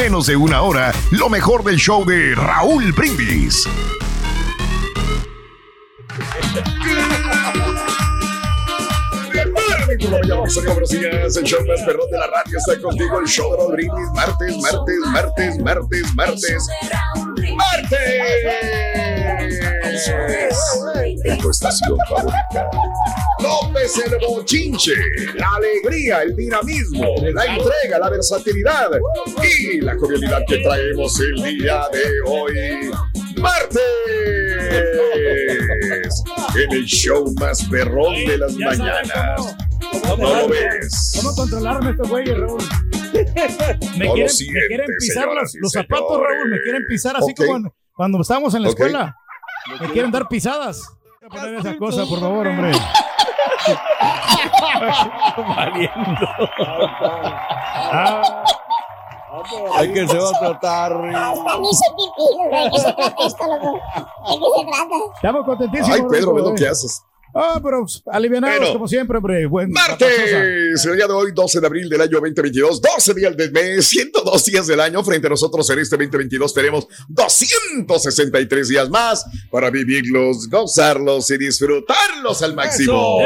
menos de una hora lo mejor del show de Raúl Brindis. El show más perrón de la radio está contigo, el show de Raúl Brindis, martes, martes, martes, martes, martes, martes. En tu estación favorita. López el bochinche, la alegría, el dinamismo, la entrega, la versatilidad y la jovialidad que traemos el día de hoy. Martes, en el show más perrón de las mañanas. ¿No lo ves? ¿Cómo controlarme estos güeyes, Raúl? Me, No quieren, me sientes, quieren pisar los, los zapatos. Raúl. Me quieren pisar así Ok. como en- cuando estábamos en la Ok. escuela. Me quieren dar pisadas. Voy a poner esa cosa, por favor, hombre. Ah, Hay que se va a tratar. Hasta me hice pipí, güey. ¿De qué se trata esto, loco? ¿De qué se trata? estamos contentísimos. Ay, Pedro, ve lo que haces. Ah, pero pues, alivianados Bueno. como siempre, hombre. Buen, Martes, el día de hoy, 12 de abril del año 2022, 12 días del mes, 102 días del año. Frente a nosotros en este 2022 tenemos 263 días más para vivirlos, gozarlos y disfrutarlos al máximo.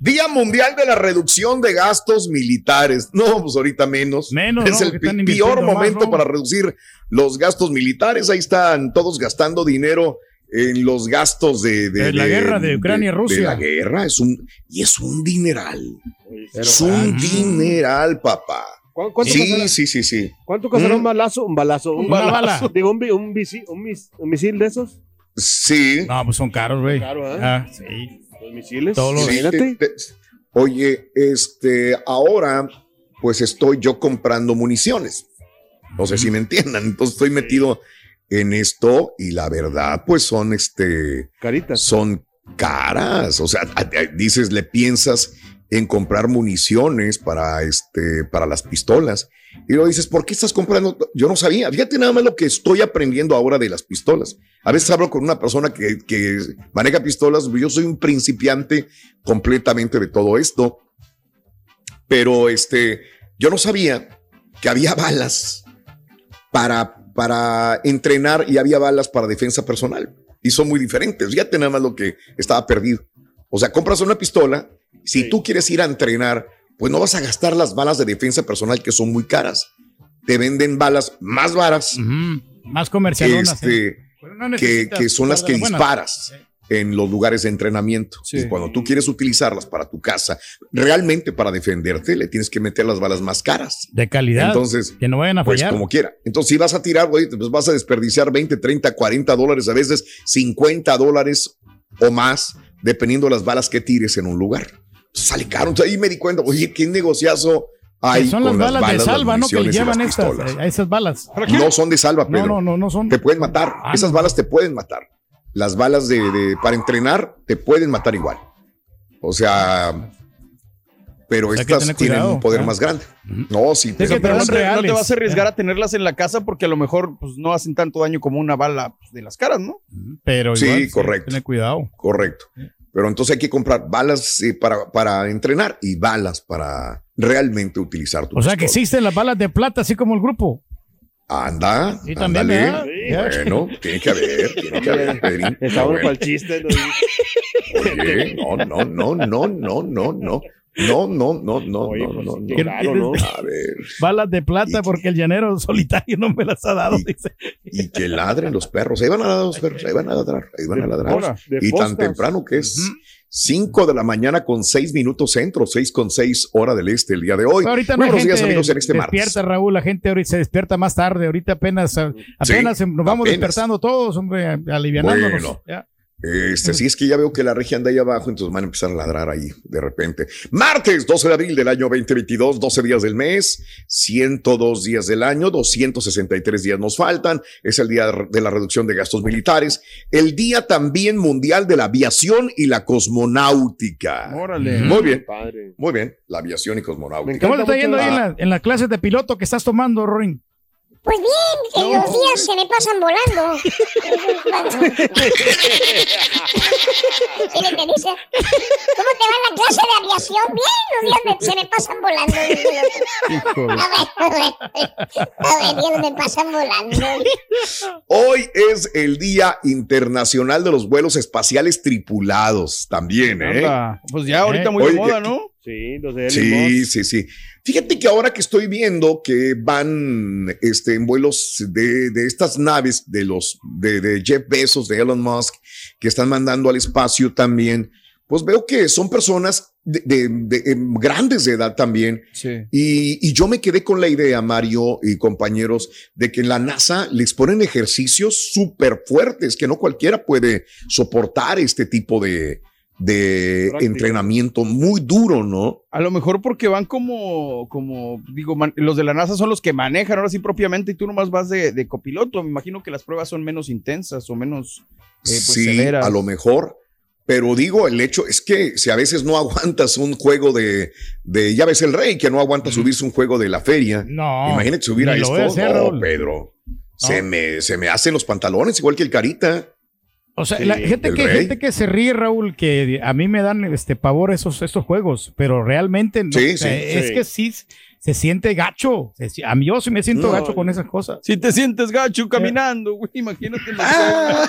Día Mundial de la Reducción de Gastos Militares. No, pues ahorita menos. Menos, es ¿no? el peor más, momento ¿no? para reducir los gastos militares. Ahí están todos gastando dinero en los gastos de, de- De la guerra de Ucrania y Rusia. De la guerra. Es un, y es un dineral. es ah, un dineral, papá. ¿Cu- ¿Cuánto, Sí, costará, sí, sí, sí. cuánto costará Mm. un balazo? Un balazo. Un Una balazo. bala. Digo, un, un, visi- un mis- un misil de esos. Sí. No, pues son caros, güey. Caro, ¿eh? Ah, sí. Los misiles. Todos los- Sí, Imagínate. te- te- oye, este, ahora, pues estoy yo comprando municiones. No sé si me entiendan. Entonces estoy metido en esto y la verdad, pues son este, Caritas. son caras. O sea, dices, le piensas en comprar municiones para este, para las pistolas. Y luego dices, ¿por qué estás comprando? Yo no sabía. Fíjate nada más lo que estoy aprendiendo ahora de las pistolas. A veces hablo con una persona que, que maneja pistolas. Yo soy un principiante completamente de todo esto. Pero este, yo no sabía que había balas para, para entrenar y había balas para defensa personal. Y son muy diferentes. Fíjate nada más lo que estaba perdido. O sea, compras una pistola. Si Sí. tú quieres ir a entrenar, pues no vas a gastar las balas de defensa personal que son muy caras. Te venden balas más varas Ujú. Más que, comercialonas. ¿eh? este, no que, son las que buenas. disparas en los lugares de entrenamiento. Sí. Y cuando tú quieres utilizarlas para tu casa, realmente para defenderte, le tienes que meter las balas más caras. De calidad. Entonces, que no vayan a pues fallar. como quiera. Entonces, si vas a tirar, güey, pues vas a desperdiciar 20, 30, 40 dólares, a veces 50 dólares o más, dependiendo de las balas que tires en un lugar. Sale caro. Entonces, ahí me di cuenta, oye, qué negociazo hay Que son las balas, de salva, ¿no? Que le llevan estas, eh, a esas balas. No son de salva, No, Pedro. no, no, no son. Te pueden matar. Ah, Esas no. balas te pueden matar. Las balas de, de- para entrenar te pueden matar igual. O sea, pero Hay estas tienen cuidado, un poder más grande. No, sí, Es pero- que Pero no te, no te reales. vas a arriesgar a tenerlas en la casa porque a lo mejor pues, no hacen tanto daño como una bala pues, de las caras, ¿no? Pero Sí, igual, correcto. Tener cuidado. correcto. Pero entonces hay que comprar balas eh, para, para entrenar y balas para realmente utilizar tu O sea que existen las balas de plata, así como el grupo. Anda, Sí, también. Bueno, tiene que haber, tiene que haber, Pedrín. Está bueno el chiste. ¿no? Oye, no, no, no, no, no, no, no. No, no, no, no, Oye, no, pues, no, qué no. raro, ¿no? A ver, Balas de plata porque el llanero solitario no me las ha dado, Y- dice. y que ladren los perros. Ahí van a ladrar los perros, ahí van a ladrar, ahí van a ladrar. De Y tan temprano que es 5 de la mañana con 6 minutos centro, 6 con 6 hora del este el día de hoy. Ahorita no Muy hay buenos días amigos en este despierta, martes. Raúl. La gente ahorita se despierta más tarde. Ahorita apenas, apenas nos vamos apenas. despertando todos, hombre, alivianándonos. Bueno. Ya. Este, sí, es que ya veo que la regia anda ahí abajo, entonces van a empezar a ladrar ahí de repente. Martes 12 de abril del año 2022, 12 días del mes, 102 días del año, 263 días nos faltan. Es el día de la reducción de gastos militares. El día también mundial de la aviación y la cosmonáutica. Órale. Muy bien, Padre. muy bien. La aviación y cosmonáutica. ¿Cómo te está yendo ahí en, la- en las clases de piloto que estás tomando, Rorin? Pues bien, que los días se me pasan volando. ¿Sí le entendiste? ¿Cómo te va la clase de aviación? Bien, los días me- se me pasan volando. A ver, a ver, a ver, días me pasan volando. Hoy es el Día Internacional de los Vuelos Espaciales Tripulados. También, ¿eh? Anda, Pues ya ahorita Eh. muy Oye, de moda, ¿no? Sí, los de Sí, sí, sí. Fíjate que ahora que estoy viendo que van este, en vuelos de, de estas naves de los de, de Jeff Bezos, de Elon Musk, que están mandando al espacio también, pues veo que son personas de, de- em, grandes de edad también. Sí. Y, y yo me quedé con la idea, Mario y compañeros, de que en la NASA les ponen ejercicios súper fuertes, que no cualquiera puede soportar este tipo de, de entrenamiento muy duro, ¿no? A lo mejor porque van como, como digo, man- los de la NASA son los que manejan ahora sí propiamente y tú nomás vas de, de copiloto. Me imagino que las pruebas son menos intensas o menos eh, pues, sí, severas. a lo mejor. Pero digo, el hecho es que si a veces no aguantas un juego de, de ya ves el rey, que no aguanta subirse un juego de la feria. No. Imagínate subir a esto. hacer, no. Pedro. Se, me, se me hacen los pantalones igual que el carita. O sea, Sí, la gente que, rey. gente que se ríe, Raúl, que a mí me dan este pavor esos, estos juegos, pero realmente no, Sí, o sea, sí, es sí. que sí se siente gacho. Se A mí yo sí me siento No, gacho con esas cosas. Si te sientes gacho caminando, güey, imagínate. lo Ah.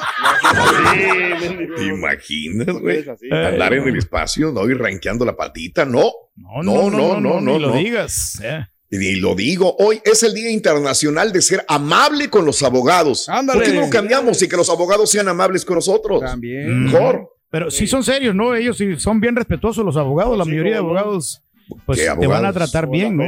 ¿Te imaginas, ¿Por qué güey? Andar en el espacio, ¿no? Y ranqueando la patita, no. No, No, no, no, no, ni lo no. digas. eh. Y lo digo, hoy es el Día Internacional de ser amable con los abogados. Ándale. ¿Por qué no cambiamos y que los abogados sean amables con nosotros? También. Mejor. Pero sí son serios, ¿no? Ellos sí son bien respetuosos los abogados, la Sí, mayoría de abogados. Pues ¿Qué te van a abogados? tratar bien, ¿no?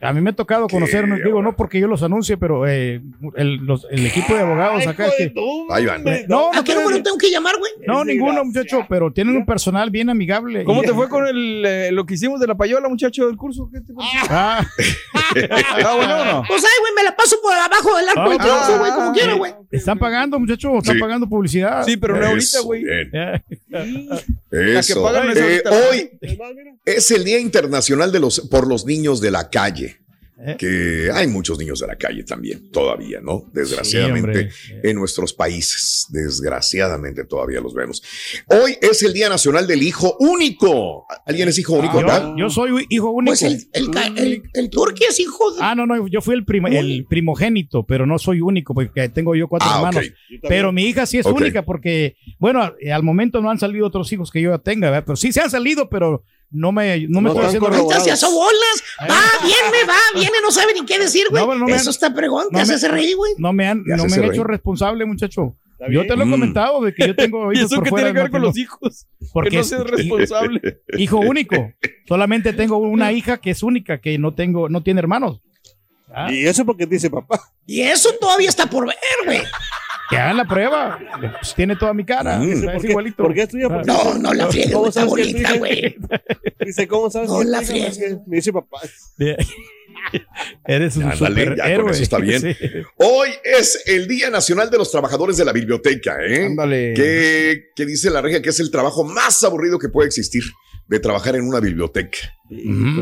A mí me ha tocado conocer, no, Qué digo, no porque yo los anuncie, pero eh, el, los- el equipo de abogados Ay, acá hijo que... Ahí van. madre, No, no, ¿A qué pero- número tengo que llamar, güey? no, Es ninguno, muchacho, pero tienen un personal bien amigable. ¿Cómo Y- te fue con el, eh, lo que hicimos de la payola, muchacho, del curso? ¿Qué te? Ah, ¿Está bueno o no? Pues ay, güey, me la paso por abajo del arco de Ah, triunfo, güey, como ah, quiera, sí. güey. están pagando, muchacho, están Sí. pagando publicidad. Sí, pero no ahorita, güey. Eh, Eso. pagan es Eh, hoy Es es el Día Internacional de los, por los Niños de la Calle. Eh. Que hay muchos niños de la calle también, todavía, ¿no? Desgraciadamente. en nuestros países. Desgraciadamente todavía los vemos. Hoy es el Día Nacional del Hijo Único. ¿Alguien es hijo único acá? yo, yo soy hijo único. Pues el, el, ca- el, el turqui es hijo de... Ah, no, no, yo fui el, primo- el primogénito, pero no soy único porque tengo yo cuatro Ah, hermanos. Yo. Pero mi hija sí es única porque, bueno, al momento no han salido otros hijos que yo ya tenga, ¿verdad? pero sí se han salido, pero no me, no me No estoy haciendo bolas. Va, viene, va, viene, no sabe ni qué decir, güey. No, Eso han- está pregón, te haces reír, güey. No me han, no me han hecho responsable, muchacho. Yo te lo he Mm. comentado de que yo tengo ¿Y hijos eso por qué fuera tiene que ver con los hijos? Porque que no es seas responsable. hijo único. Solamente tengo una hija que es única, que no tengo, no tiene hermanos. Ah, Y eso porque dice papá. Y eso todavía está por ver, güey. Que hagan la prueba. Pues tiene toda mi cara. Mm. es ¿Por qué- igualito. ¿Por qué es tuya? Ah. Porque No, no la friegues, ¿Cómo güey, está sabes que es bonita, tuya? güey. Dice, ¿cómo sabes No la friegues. Me dice papá. Eres un ya con eso está bien. Sí. Hoy es el Día Nacional de los Trabajadores de la Biblioteca, ¿eh? Ándale. Que, que dice la regia que es el trabajo más aburrido que puede existir de trabajar en una biblioteca.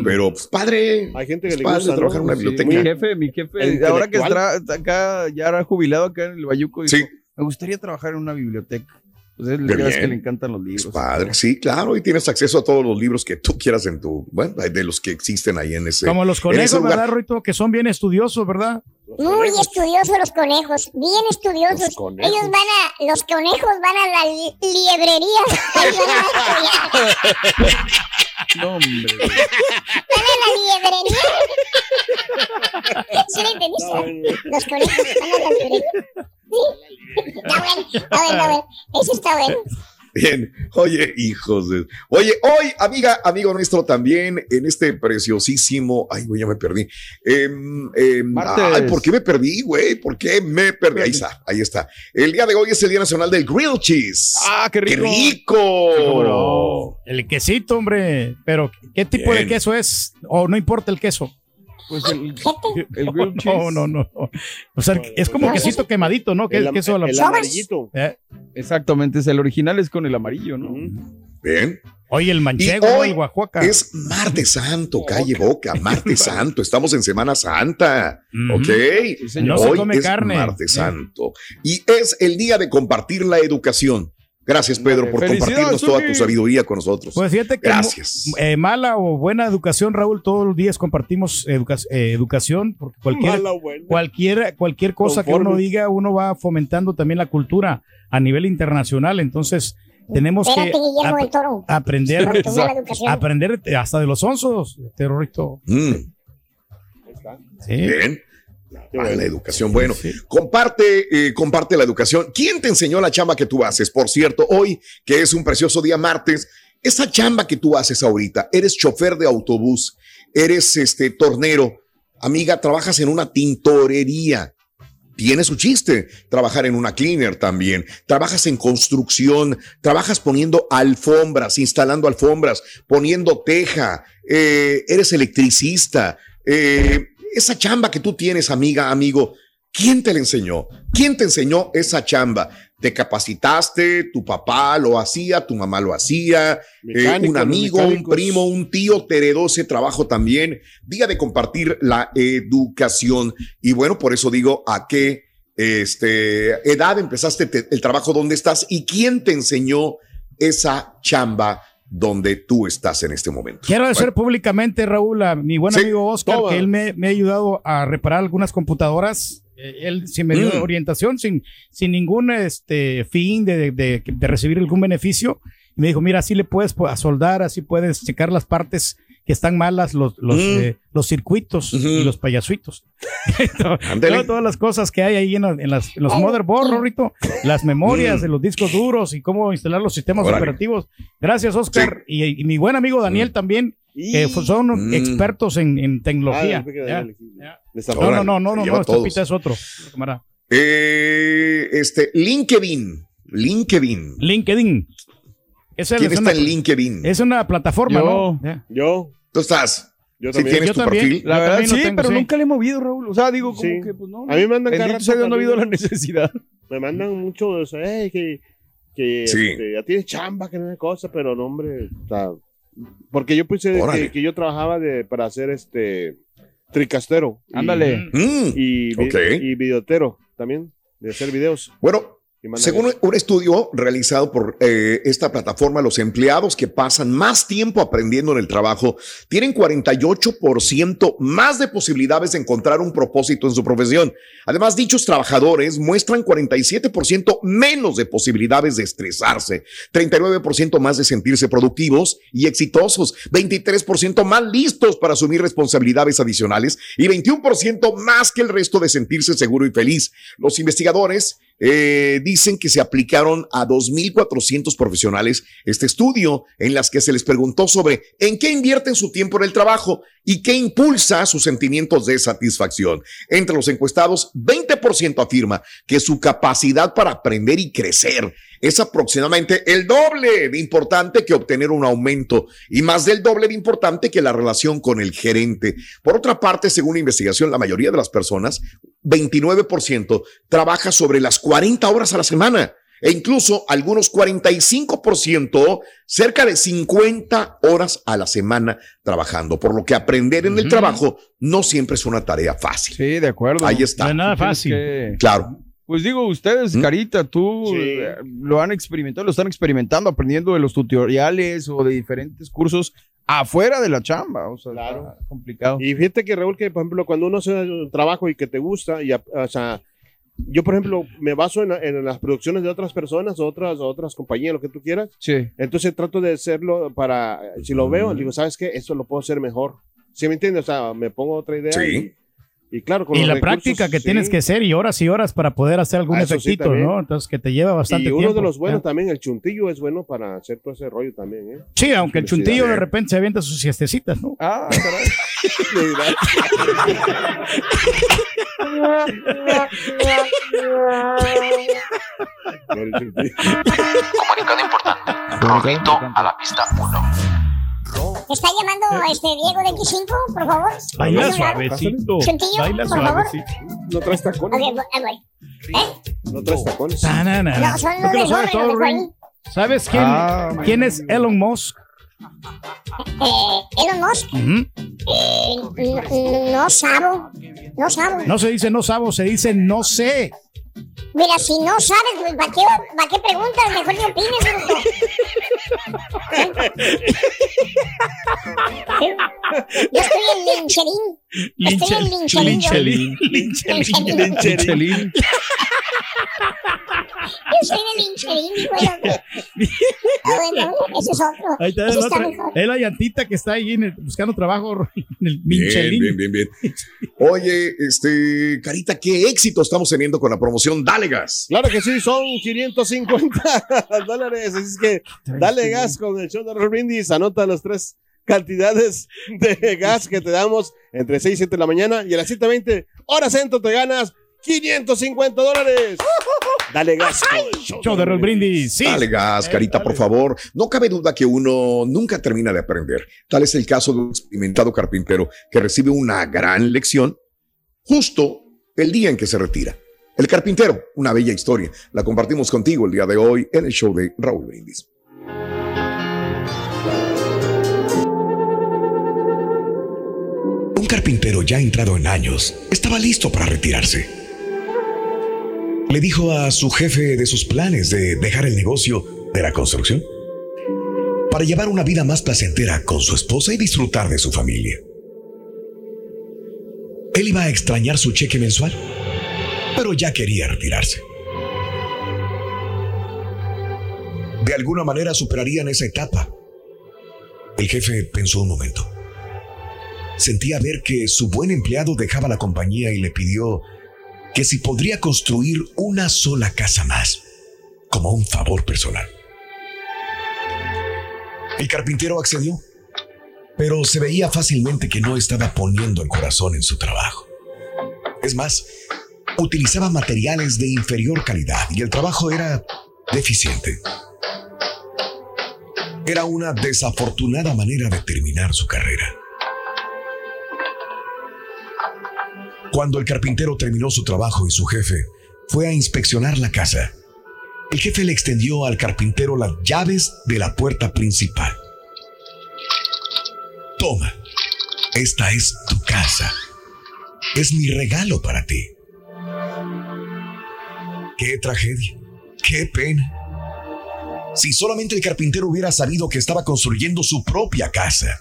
Pero, pues, padre. Hay gente que es le padre gusta, trabajar en una Sí, biblioteca. Mi jefe, mi jefe, ahora que está acá, ya era jubilado acá en el Bayuco, dijo, Sí. me gustaría trabajar en una biblioteca. Pues bien. que le encantan los libros. Es padre, sí, claro, y tienes acceso a todos los libros que tú quieras en tu, bueno, de los que existen ahí en ese. Como los conejos. ¿verdad, Ruito? Que son bien estudiosos, ¿verdad? Muy estudiosos los conejos, bien estudiosos. Los conejos. Ellos van a, los conejos van a la li- liebrería. No, hombre. Van a la liebrería. ¿Sí le entendiste? Los conejos van a la librería. Sí. Está bueno, está bueno, está bueno. Ese está bueno. Bien, oye, hijos de... Oye, hoy, amiga, amigo nuestro también, en este preciosísimo... Ay, güey, ya me perdí. Em, em, ay, ¿por qué me perdí, güey? ¿Por qué me perdí? Ahí está, ahí está. El día de hoy es el Día Nacional del Grilled Cheese. Ah, qué ¡Qué rico. rico! El quesito, hombre. Pero, ¿qué tipo Bien. de queso es? O no importa el queso. Pues el, el grilled cheese. No, no, no. O sea, es como quesito quemadito, ¿no? Que El, es queso a la- el ¿Sabes? amarillito. Eh, Exactamente, es el original es con el amarillo, ¿no? Bien. Oye, el manchego, hoy el guajuaca. Es martes santo, calle boca, martes santo. Estamos en Semana Santa. ¿ok? Sí. No se Hoy come es carne. martes Eh. santo. Y es el día de compartir la educación. Gracias, Pedro, por compartirnos toda tu sabiduría con nosotros. Pues fíjate que Gracias. eh, mala o buena educación, Raúl, todos los días compartimos educa- eh, educación, porque cualquier, Mala o buena. cualquier, cualquier cosa que uno diga, uno va fomentando también la cultura a nivel internacional. Entonces, tenemos que ap- Toro. aprender, aprender hasta de los onzos, terrorito. Mm, Sí. bien. Para la educación. Bueno, Sí. comparte, eh, comparte la educación. ¿Quién te enseñó la chamba que tú haces? Por cierto, hoy, que es un precioso día martes, esa chamba que tú haces ahorita, eres chofer de autobús, eres este tornero, amiga, trabajas en una tintorería. Tiene su chiste trabajar en una cleaner también. Trabajas en construcción, trabajas poniendo alfombras, instalando alfombras, poniendo teja, eh, eres electricista. eh, esa chamba que tú tienes, amiga, amigo, ¿quién te la enseñó? ¿Quién te enseñó esa chamba? ¿Te capacitaste? ¿Tu papá lo hacía? ¿Tu mamá lo hacía? Eh, un amigo, un primo, un tío te heredó ese trabajo también. Día de compartir la educación. Y bueno, por eso digo a qué este, edad empezaste te- el trabajo donde estás y quién te enseñó esa chamba donde tú estás en este momento. Quiero decir públicamente, Raúl, a mi buen Sí, amigo Oscar, toma. que él me, me ha ayudado a reparar algunas computadoras. Eh, Él sí me dio Mm. orientación sin, sin ningún este, fin de, de- de recibir algún beneficio. Y me dijo, mira, así le puedes a soldar, así puedes checar las partes que están malas, los, los, Mm. eh, los circuitos y los payasuitos. Todas las cosas que hay ahí en, las- en las, en los motherboards, Rorrito, las memorias Mm. de los discos duros y cómo instalar los sistemas operativos. Gracias, Oscar. Y, y mi buen amigo Daniel Mm. también, que son Mm. expertos en, en Ah, tecnología. Ya. Ya. esta No, no, no, no, no, no, este es otro. Eh, este, LinkedIn. LinkedIn. LinkedIn. Esa ¿Quién es, está una, en LinkedIn? es una plataforma, Yo. ¿no? Yo, ¿Tú estás? yo ¿Sí también. tienes Yo tu también. perfil? La verdad sí, tengo, pero sí. nunca le he movido, Raúl. O sea, digo, como Sí. que, pues no. A mí me mandan cada rato no ha habido la necesidad. Me mandan mucho de eso, "Ey, que, que Sí. este, ya tienes chamba, que no es cosa, pero no, hombre, o sea, porque yo puse que, que yo trabajaba de, para hacer este tricastero. y- Ándale. Mm. Y, vi- Ok. y videotero también, de hacer videos. Bueno, Y según un estudio realizado por eh, esta plataforma, los empleados que pasan más tiempo aprendiendo en el trabajo tienen 48% más de posibilidades de encontrar un propósito en su profesión. Además, dichos trabajadores muestran 47% menos de posibilidades de estresarse, 39% más de sentirse productivos y exitosos, 23% más listos para asumir responsabilidades adicionales y 21% más que el resto de sentirse seguro y feliz. Los investigadores eh, dicen que se aplicaron a 2.400 profesionales este estudio en las que se les preguntó sobre en qué invierten su tiempo en el trabajo y qué impulsa sus sentimientos de satisfacción. Entre los encuestados, 20% afirma que su capacidad para aprender y crecer es aproximadamente el doble de importante que obtener un aumento y más del doble de importante que la relación con el gerente. Por otra parte, según la investigación, la mayoría de las personas 29% trabaja sobre las 40 horas a la semana e incluso algunos 45%, cerca de 50 horas a la semana trabajando, por lo que aprender en el trabajo no siempre es una tarea fácil. Sí, de acuerdo. Ahí está. No es nada fácil. que- Claro. Pues digo, ustedes, ¿Mm? Carita, tú Sí. eh, lo han experimentado, lo están experimentando, aprendiendo de los tutoriales o de diferentes cursos afuera de la chamba. O sea, Claro. complicado. Y fíjate que Raúl, que por ejemplo, cuando uno hace un trabajo y que te gusta, y, o sea, yo por ejemplo me baso en, en las producciones de otras personas, otras, otras compañías, lo que tú quieras, Sí. entonces trato de hacerlo para, si lo veo, digo, ¿sabes qué? Esto lo puedo hacer mejor. ¿Sí me entiendes? O sea, me pongo otra idea Sí. Y, claro, con Y los la recursos, práctica que sí. tienes que hacer y horas y horas para poder hacer algún Ah, sí, efectito. ¿no? Entonces que te lleva bastante Y uno tiempo. de los buenos también, el chuntillo es bueno para hacer todo ese rollo también, ¿eh? Sí, aunque el chuntillo de repente se avienta sus siestecitas, ¿no? Ah, caray. Comunicado importante. Rorrito a la pista 1. ¿Te está llamando este Diego de X5, por favor? Baila suavecito. Chuntillo, Baila por favor. suavecito. No traes Ok, tacones. voy- ahí voy. ¿Eh? No traes tacones. Tanana. No, son ¿Tú los de los. ¿Sabes quién, Ah, quién es. Elon Musk? Eh, Elon Musk. Eh, no sabo. No sabo. No se dice no sabo, se dice no sé. Mira, si no sabes, pues, ¿para qué, ¿para qué preguntas? Mejor ni opines, bruto. Yo estoy en lincherín. Estoy en lincherín. Linchelín. Lincherín. Michelin. Yo soy de lincherín, güey. Ah, bueno, ese es otro. Ahí está, Ese el está otro. mejor. Es la llantita que está ahí en el- buscando trabajo en el Bien, Michelin. bien, bien, bien. Oye, este, Carita, qué éxito estamos teniendo con la promoción Dale Gas. Claro que sí, son 550 dólares. Así es que dale gas con el show de Raúl Brindis. Anota las tres cantidades de gas que te damos entre 6 y 7 de la mañana. Y a las 7.20 horas centro te ganas 550 dólares. Dale gas. show Show de Roll Brindis. Sí. Dale gas, Carita, por favor. No cabe duda que uno nunca termina de aprender. Tal es el caso de un experimentado carpintero que recibe una gran lección justo el día en que se retira. El carpintero, una bella historia. La compartimos contigo el día de hoy en el show de Raúl Brindis. Un carpintero ya entrado en años estaba listo para retirarse. Le dijo a su jefe de sus planes de dejar el negocio de la construcción para llevar una vida más placentera con su esposa y disfrutar de su familia. Él iba a extrañar su cheque mensual, pero ya quería retirarse. De alguna manera superarían esa etapa. El jefe pensó un momento. Sentía ver que su buen empleado dejaba la compañía y le pidió que si podría construir una sola casa más, como un favor personal. El carpintero accedió, pero se veía fácilmente que no estaba poniendo el corazón en su trabajo. Es más, utilizaba materiales de inferior calidad y el trabajo era deficiente. Era una desafortunada manera de terminar su carrera. Cuando el carpintero terminó su trabajo y su jefe fue a inspeccionar la casa, el jefe le extendió al carpintero las llaves de la puerta principal. Toma, esta es tu casa. Es mi regalo para ti. Qué tragedia, qué pena. Si solamente el carpintero hubiera sabido que estaba construyendo su propia casa,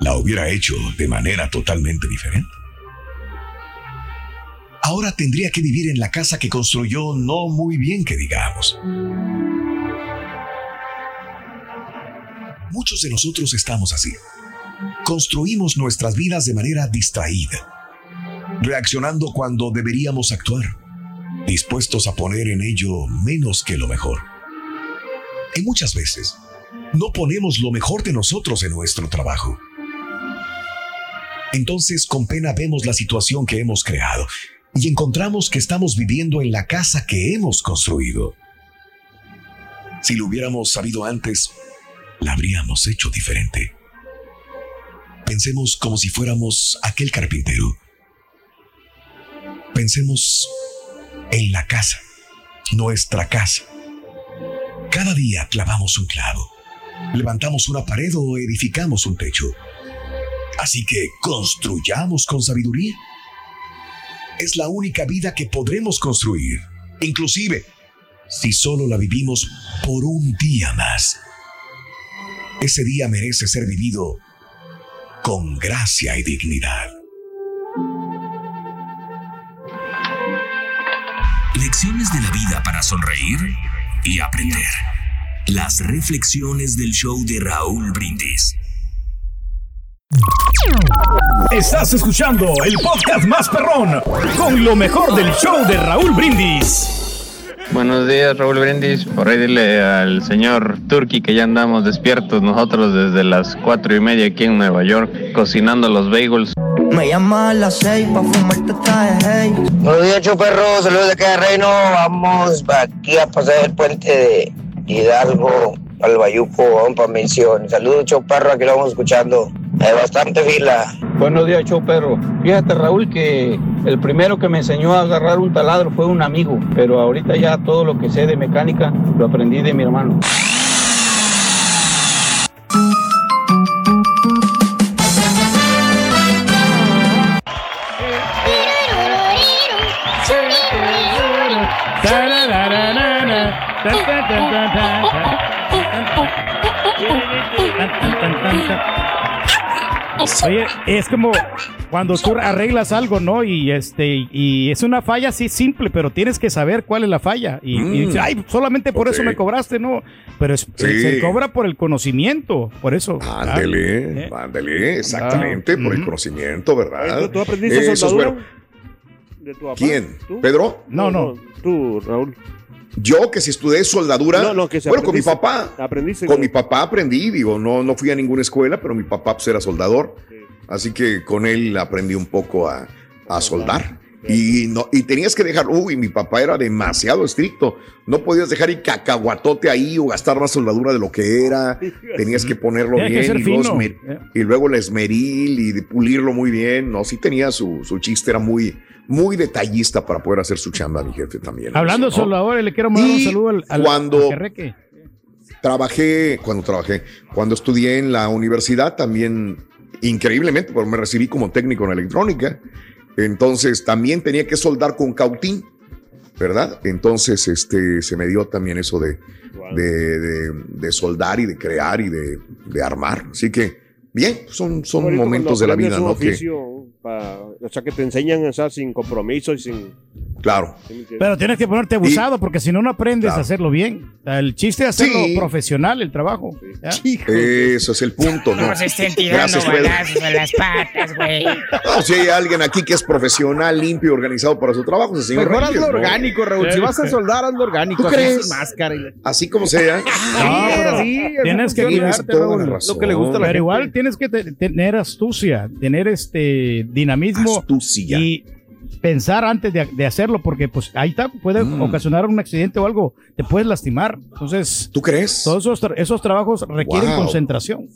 la hubiera hecho de manera totalmente diferente. Ahora tendría que vivir en la casa que construyó no muy bien que digamos. Muchos de nosotros estamos así. Construimos nuestras vidas de manera distraída, reaccionando cuando deberíamos actuar, dispuestos a poner en ello menos que lo mejor. Y muchas veces no ponemos lo mejor de nosotros en nuestro trabajo. Entonces con pena vemos la situación que hemos creado y encontramos que estamos viviendo en la casa que hemos construido. Si lo hubiéramos sabido antes, la habríamos hecho diferente. Pensemos como si fuéramos aquel carpintero. Pensemos en la casa, nuestra casa. Cada día clavamos un clavo, levantamos una pared o edificamos un techo. Así que construyamos con sabiduría. Es la única vida que podremos construir, inclusive si solo la vivimos por un día más. Ese día merece ser vivido con gracia y dignidad. Lecciones de la vida para sonreír y aprender. Las reflexiones del show de Raúl Brindis. Estás escuchando el podcast más perrón con lo mejor del show de Raúl Brindis. Buenos días, Raúl Brindis. Por ahí dile al señor Turki que ya andamos despiertos nosotros desde las cuatro y media aquí en Nueva York, cocinando los bagels. Me llama a las seis pa' fumarte traje, hey. Buenos días, Chuperro. Saludos de acá de Reino. Vamos aquí a pasar el puente de Hidalgo al Bayuco, vamos para Mención. Saludos, Chuperro. Aquí lo vamos escuchando. Hay bastante fila. Buenos días, show perro. Fíjate, Raúl, que el primero que me enseñó a agarrar un taladro fue un amigo, pero ahorita ya todo lo que sé de mecánica lo aprendí de mi hermano. Oye, es como cuando tú arreglas algo, ¿no? Y este y es una falla así simple, pero tienes que saber cuál es la falla. Y, y Mm. dices, ay, solamente por eso me cobraste, ¿no? Pero es- Sí. se cobra por el conocimiento, por eso. Ándele, Ah, ándele, exactamente, Ah, por el conocimiento, ¿verdad? ¿Tú, tú aprendiste Eso es soldadura? bueno. ¿De tu papá? ¿Quién? ¿Tú? ¿Pedro? No, no. Tú, Raúl. Yo que si estudié soldadura, No, no, que bueno, con mi papá, Aprendiste. con mi papá aprendí, digo, no, no fui a ninguna escuela, pero mi papá pues, era soldador, así que con él aprendí un poco a, a soldar. Y, no, y tenías que dejar, uy, mi papá era demasiado estricto, no podías dejar el cacahuatote ahí o gastar más soldadura de lo que era, tenías que ponerlo que bien ser y, luego y luego el esmeril y de pulirlo muy bien, no, sí tenía su, su chiste, era muy, muy detallista para poder hacer su chamba, mi jefe también. Hablando de Eso, ¿no? soldadores, le quiero mandar un saludo al, al, cuando- al. Trabajé, cuando trabajé, cuando estudié en la universidad también, increíblemente, porque me recibí como técnico en electrónica, entonces también tenía que soldar con cautín, ¿verdad? Entonces este, se me dio también eso de, de, de- de soldar y de crear y de, de armar. Así que, bien, son, son momentos de la vida, ¿no? Que, o sea, que te enseñan o sea, sin compromiso y sin... claro. Pero tienes que ponerte abusado porque si no, no aprendes a hacerlo bien. El chiste es hacerlo Sí. profesional, el trabajo. Eso es el punto, ¿no? No se estén tirando balazos las patas, güey. No, si hay alguien aquí que es profesional, limpio y organizado para su trabajo, es el señor Mejor hazlo ¿no? orgánico, Raúl. Si vas a soldar, hazlo orgánico. ¿Tú crees? máscara. y- Así como sea. No, tienes que Tienes Raúl. razón. Lo que le gusta a la Pero gente. igual tienes que te- tener astucia, tener este dinamismo Astucia. y pensar antes de, de hacerlo, porque pues ahí está, puede Mm. ocasionar un accidente o algo, te puedes lastimar. Entonces, ¿Tú crees? todos esos, tra- esos trabajos requieren Wow. concentración.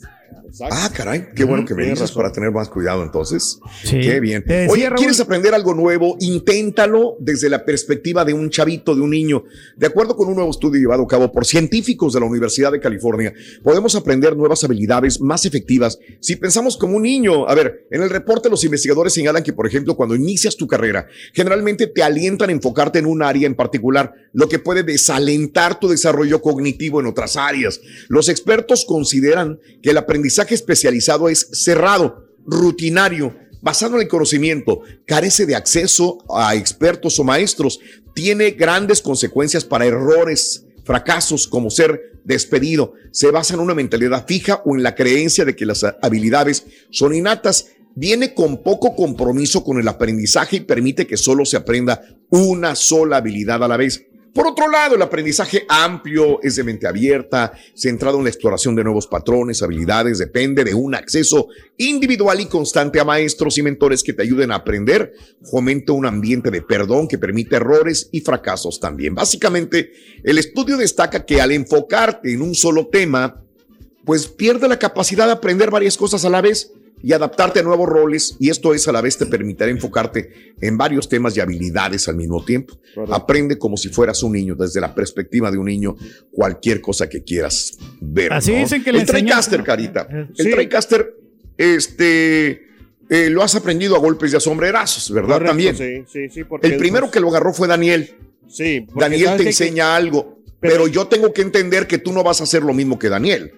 Ah, caray, qué bueno que me dices para tener más cuidado entonces. Sí. Qué bien. Decía, Oye, Raúl- ¿quieres aprender algo nuevo? Inténtalo desde la perspectiva de un chavito, de un niño. De acuerdo con un nuevo estudio llevado a cabo por científicos de la Universidad de California, podemos aprender nuevas habilidades más efectivas si pensamos como un niño. A ver, en el reporte los investigadores señalan que, por ejemplo, cuando inicias tu carrera, generalmente te alientan a enfocarte en un área en particular, lo que puede desalentar tu desarrollo cognitivo en otras áreas. Los expertos consideran que el aprendizaje especializado es cerrado, rutinario, basado en el conocimiento, carece de acceso a expertos o maestros, tiene grandes consecuencias para errores, fracasos como ser despedido, se basa en una mentalidad fija o en la creencia de que las habilidades son innatas, viene con poco compromiso con el aprendizaje y permite que solo se aprenda una sola habilidad a la vez. Por otro lado, el aprendizaje amplio es de mente abierta, centrado en la exploración de nuevos patrones, habilidades, depende de un acceso individual y constante a maestros y mentores que te ayuden a aprender, fomenta un ambiente de perdón que permite errores y fracasos también. Básicamente, el estudio destaca que al enfocarte en un solo tema, pues pierde la capacidad de aprender varias cosas a la vez y adaptarte a nuevos roles y esto es a la vez te permitirá enfocarte en varios temas y habilidades al mismo tiempo. Aprende como si fueras un niño, desde la perspectiva de un niño, cualquier cosa que quieras ver. Así ¿no? dicen que le El enseñan- TriCaster, Carita. Eh, El sí. TriCaster, este, eh, lo has aprendido a golpes de sombrerazos, ¿verdad? Correcto, También. Sí, sí, sí. porque El primero que lo agarró fue Daniel. Sí. porque Daniel te que- enseña algo, Pero- pero yo tengo que entender que tú no vas a hacer lo mismo que Daniel.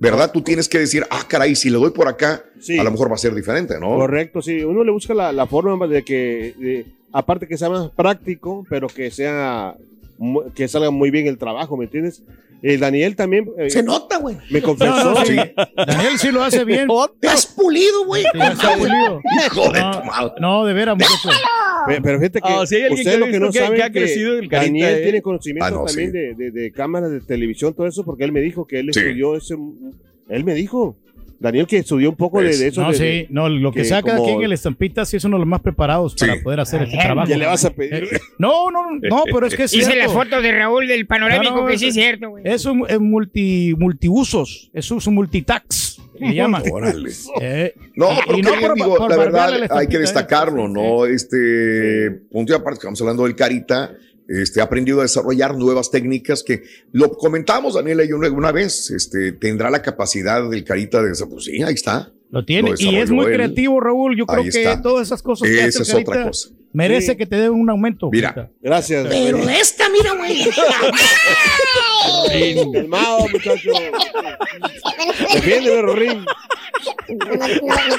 ¿Verdad? Tú tienes que decir, ah, caray, si le doy por acá, Sí. a lo mejor va a ser diferente, ¿no? Correcto, sí. Uno le busca la, la forma de que, de- aparte que sea más práctico, pero que sea que salga muy bien el trabajo, ¿me entiendes? Eh, Daniel también. eh, Se nota, güey. Me confesó. No, no, sí. sí. Daniel sí lo hace bien. Te has pulido, güey. Sí, está pulido. Hijo de No, tu madre. no, de veras, muchacho. Pero fíjate que si hay alguien ustedes que lo que no que- saben que ha crecido el carita, Daniel eh. tiene conocimiento Ah, no, también sí. de, de, de cámaras de televisión, todo eso, porque él me dijo que él Sí. estudió ese. Él me dijo, Daniel, que estudió un poco de, Pues, de eso. No, de- sí, no, lo que, que saca como- aquí en el estampita sí es uno de los más preparados para poder hacer este trabajo. Ya le vas a pedir. Eh, No, no, no, no, pero es que es Hice cierto. las fotos de Raúl del panorámico, No, no, que sí es- cierto, güey. Es un, es multi, multiusos, es un, es un multitax, le llaman. Órale. Eh, No, y- pero y qué no bien, por- digo, por la verdad la hay que estampita, destacarlo, ¿no? Este, punto y aparte, estamos hablando del Carita, este, ha aprendido a desarrollar nuevas técnicas que lo comentamos, Daniela y yo una vez, este, tendrá la capacidad del Carita de, pues sí, ahí está. Lo tiene Lo y es muy él. creativo, Raúl. Yo creo Ahí que está. todas esas cosas que Esa hace el es otra cosa. Merece Sí. que te den un aumento. Mira. Carita. Gracias. Pero esta, mira, güey. Calmado, muchacho. Defiéndeme, Rorín. No, no, no,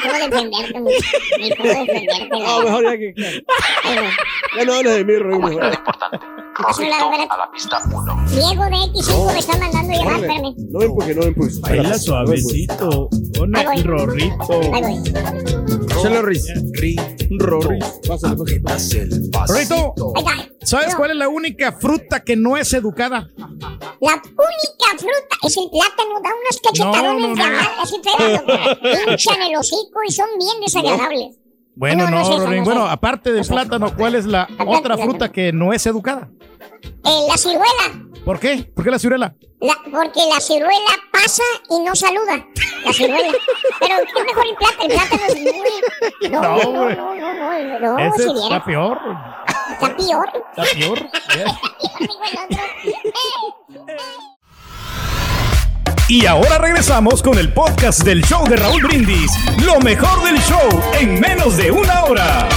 cómo defenderte, mucho. Ni cómo defenderte. Ah, mejor ya que. Ya no hables de mí, Rorín. mejor. importante. A la pista 1. Diego de X5 me está mandando llamar, espérame. No ven porque no ven pues. Baila suavecito, pon Ahí voy. el rorrito. Ahí voy. Échale Riz. Rory. Pásale, ¿sabes cuál es la única fruta que no es educada? La única fruta es el plátano, da unas cachetadones No, no, de no. así feas. Hinchan el hocico y son bien desagradables. Bueno, No, no no, es eso, Rorín. Bueno, aparte del plátano, ¿cuál es la otra fruta que no es educada? Eh, la ciruela. ¿Por qué? ¿Por qué la ciruela? La- porque la ciruela pasa y no saluda. La ciruela. Pero es mejor el plátano. El plátano es muy. No, No, no, no, güey. no, no, no, no, Ese si está peor. Está peor. Está peor. Y ahora regresamos con el podcast del show de Raúl Brindis. Lo mejor del show en menos de una hora.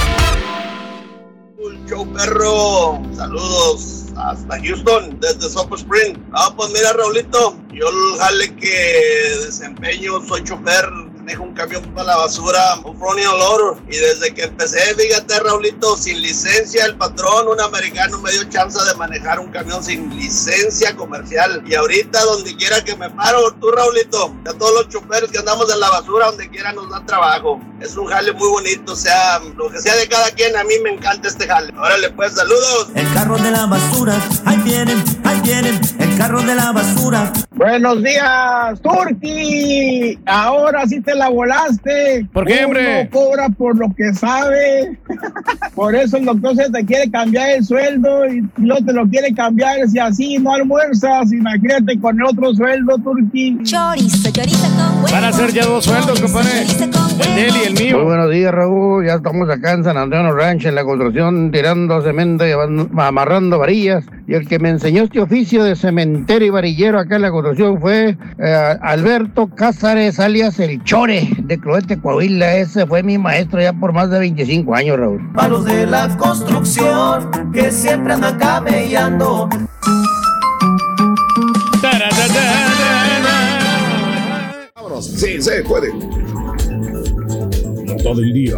Show perro, saludos hasta Houston, desde Sopo Spring. Ah, pues mira, Raulito, yo jale que desempeño, soy chofer, manejo un camión para la basura, un front olor. Y desde que empecé, fíjate, Raulito, sin licencia, el patrón, un americano, me dio chance de manejar un camión sin licencia comercial. Y ahorita, donde quiera que me paro, tú, Raulito, a todos los choferes que andamos en la basura, donde quiera nos da trabajo. Es un jale muy bonito, o sea, lo que sea de cada quien, a mí me encanta este jale. Órale, pues, saludos. El carro de la basura, ahí vienen, ahí vienen, el carro de la basura. Buenos días, Turki. Ahora sí te la volaste. ¿Por qué, hombre? Uno cobra por lo que sabe. Por eso el doctor se te quiere cambiar el sueldo y no te lo quiere cambiar. Si así no almuerzas, imagínate con el otro sueldo, Turki. Chorizo, chorizo con huevo. Van a ser ya dos sueldos, compadre. El de él y el Muy mío. buenos días, Raúl. Ya estamos acá en San Antonio Ranch, en la construcción, tirando cemento y amarrando varillas. Y el que me enseñó este oficio de cementero y varillero acá en la construcción fue eh, Alberto Cázares, alias El Chore, de Cloete, Coahuila. Ese fue mi maestro ya por más de 25 años, Raúl. Para los de la construcción, que siempre andan camellando. Vámonos. Sí, se puede. Nota del día.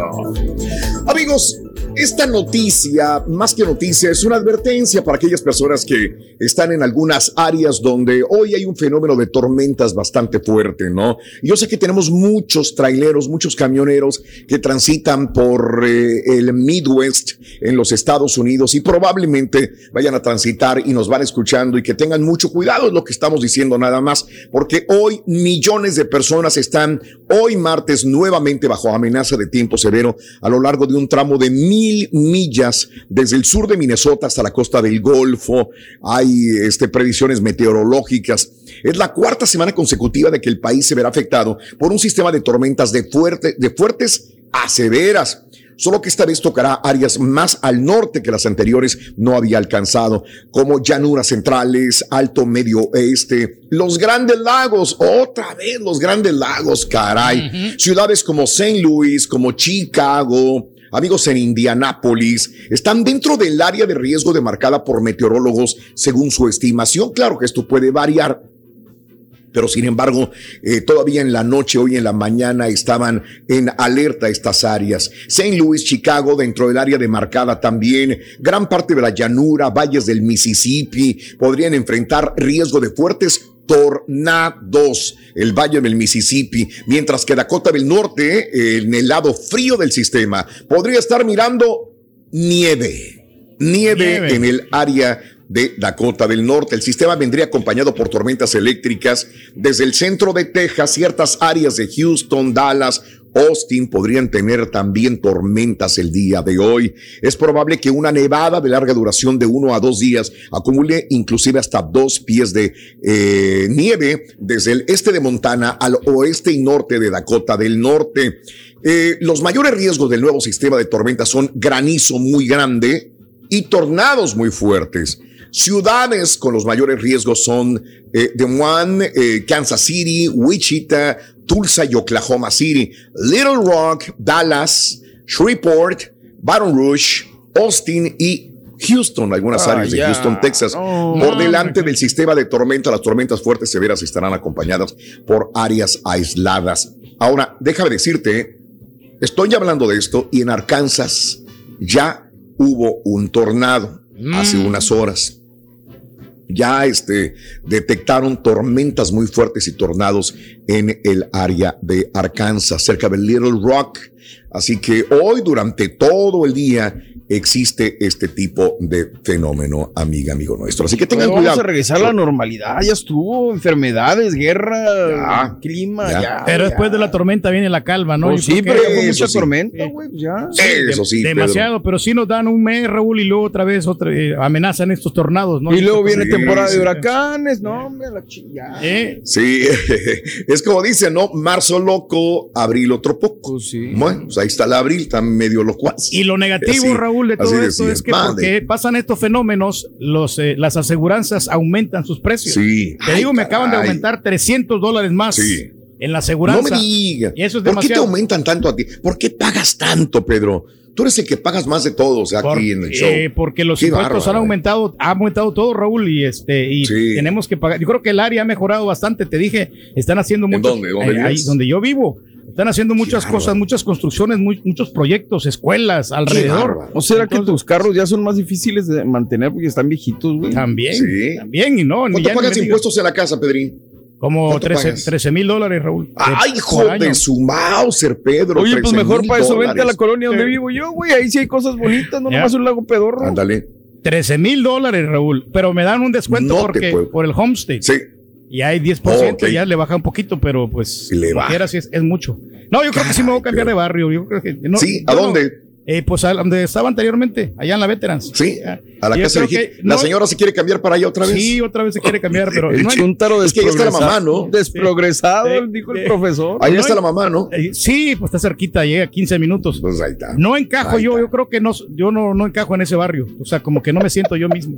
Amigos, esta noticia, más que noticia, es una advertencia para aquellas personas que están en algunas áreas donde hoy hay un fenómeno de tormentas bastante fuerte, ¿no? Yo sé que tenemos muchos traileros, muchos camioneros que transitan por eh, el Midwest en los Estados Unidos y probablemente vayan a transitar y nos van escuchando y que tengan mucho cuidado, es lo que estamos diciendo nada más, porque hoy millones de personas están hoy martes nuevamente bajo amenaza de tiempo severo a lo largo de un tramo de mil millas desde el sur de Minnesota hasta la costa del Golfo. Hay este, previsiones meteorológicas. Es la cuarta semana consecutiva de que el país se verá afectado por un sistema de tormentas de, fuerte, de fuertes a severas. Solo que esta vez tocará áreas más al norte que las anteriores no había alcanzado, como llanuras centrales, alto medio oeste, los grandes lagos, otra vez los grandes lagos, caray. Ciudades como St. Louis, como Chicago, amigos en Indianápolis, están dentro del área de riesgo demarcada por meteorólogos según su estimación. Claro que esto puede variar pero sin embargo, eh, todavía en la noche, hoy en la mañana, estaban en alerta estas áreas. St. Louis, Chicago, dentro del área demarcada también, gran parte de la llanura, valles del Mississippi, podrían enfrentar riesgo de fuertes tornados, el valle del Mississippi, mientras que Dakota del Norte, en el lado frío del sistema, podría estar mirando nieve, nieve, Nieve. en el área de Dakota del Norte. El sistema vendría acompañado por tormentas eléctricas desde el centro de Texas, ciertas áreas de Houston, Dallas, Austin podrían tener también tormentas el día de hoy. Es probable que una nevada de larga duración de uno a dos días acumule inclusive hasta dos pies de eh, nieve desde el este de Montana al oeste y norte de Dakota del Norte. Eh, los mayores riesgos del nuevo sistema de tormentas son granizo muy grande y tornados muy fuertes. Ciudades con los mayores riesgos son eh, Des Moines, eh, Kansas City, Wichita, Tulsa y Oklahoma City, Little Rock, Dallas, Shreveport, Baton Rouge, Austin y Houston, algunas Ah, áreas de. Houston, Texas. No. Por delante del sistema de tormenta, las tormentas fuertes severas estarán acompañadas por áreas aisladas. Ahora, déjame decirte, estoy hablando de esto y en Arkansas ya hubo un tornado hace unas horas. Ya este, detectaron tormentas muy fuertes y tornados en el área de Arkansas, cerca de Little Rock. Así que hoy, durante todo el día, existe este tipo de fenómeno, amiga, amigo nuestro. Así que tengan Pero cuidado. Vamos a regresar a la normalidad. Ya estuvo. Enfermedades, guerra, clima. Ya. Pero ya. después de la tormenta viene la calma, ¿no? Pues sí, pero fue mucha sí. tormenta, güey. pues Ya. Eso sí, Pedro. Demasiado, pero sí nos dan un mes, Raúl, y luego otra vez otra, eh, amenazan estos tornados, ¿no? Y luego viene Sí, temporada sí. de huracanes. No, hombre, la chingada. Eh, Sí, es como dicen, ¿no? Marzo loco, abril otro poco. Pues sí. Bueno, pues ahí está el abril, está medio locuaz. Y lo negativo, Así- Raúl, de todo esto decían. es que porque pasan estos fenómenos, los, eh, las aseguranzas aumentan sus precios. Sí. Te Ay, digo, me acaban de aumentar 300 dólares más Sí. en la No aseguranza. me digas. Y eso es ¿Por qué te aumentan tanto a ti? ¿Por qué pagas tanto, Pedro? Tú eres el que pagas más de todos aquí Por- en el show. eh, porque los Qué impuestos bárbaro, han eh. aumentado, ha aumentado todo, Raúl, y este, y Sí. tenemos que pagar. Yo creo que el área ha mejorado bastante. Te dije, están haciendo ¿En muchos, dónde? ¿Dónde eh, ahí donde yo vivo. Están haciendo muchas cosas, muchas construcciones, muy- muchos proyectos, escuelas alrededor. ¿O será que tus carros ya son más difíciles de mantener porque están viejitos, güey? También, Sí. también, y no, ¿Cuánto ya pagas impuestos en la casa, Pedrín? Como ¿Cuánto 13 pagas? 13 mil dólares, Raúl. Ay, hijo de su Mauser, Pedro. Oye, pues 13 mejor para eso vente a la colonia donde vivo yo, güey. Ahí sí hay cosas bonitas, no nomás un lago pedorro. Ándale. 13 mil dólares, Raúl. Pero me dan un descuento No porque por el homestead. Sí. Y hay 10%, Oh, ya le baja un poquito, pero pues le quiera, sí es, es mucho. No, yo creo que sí me voy a cambiar de barrio. Yo creo que no, Sí, ¿a yo no- dónde? eh, pues a donde estaba anteriormente, allá en la Veterans. Sí, Ya. a la Yo casa de que La no- señora se quiere cambiar para allá otra vez. Sí, otra vez se quiere cambiar, pero El no hay- chuntaro Es que ya está la mamá. ¿no? Desprogresado, dijo el profesor. Ahí no está hay- la mamá, ¿no? eh, sí, pues está cerquita, llega 15 minutos. Pues ahí está. No encajo Ahí yo, está. yo creo que no, yo no, no encajo en ese barrio. O sea, como que no me siento yo mismo.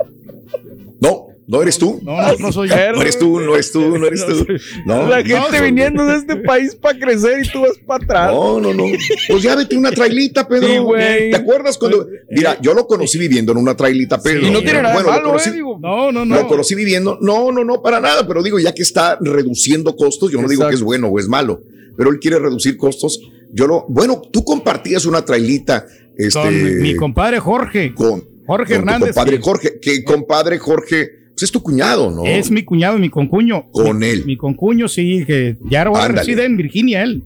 No, no eres tú. No, no, no soy yo. No eres tú, no eres tú, no eres tú. No, la gente no, viniendo de este país para crecer y tú vas para atrás. No, no, no. Pues ya vete una trailita, Pedro. Sí, güey. ¿Te acuerdas cuando.? Mira, yo lo conocí viviendo en una trailita, Pedro. Y no tiene nada Bueno, lo malo, conocí- eh, digo. No, no, no. Lo conocí viviendo. No, no, no, para nada. Pero digo, ya que está reduciendo costos, yo no digo que es bueno o es malo, pero él quiere reducir costos. Yo lo. Bueno, tú compartías una trailita. Este, Con mi, mi compadre Jorge. con, Jorge con tu Hernández. compadre que Jorge, que compadre Jorge, pues es tu cuñado, ¿no? Es mi cuñado y mi concuño. Con Mi- él. Mi concuño, sí, que ya ahora reside en Virginia, él.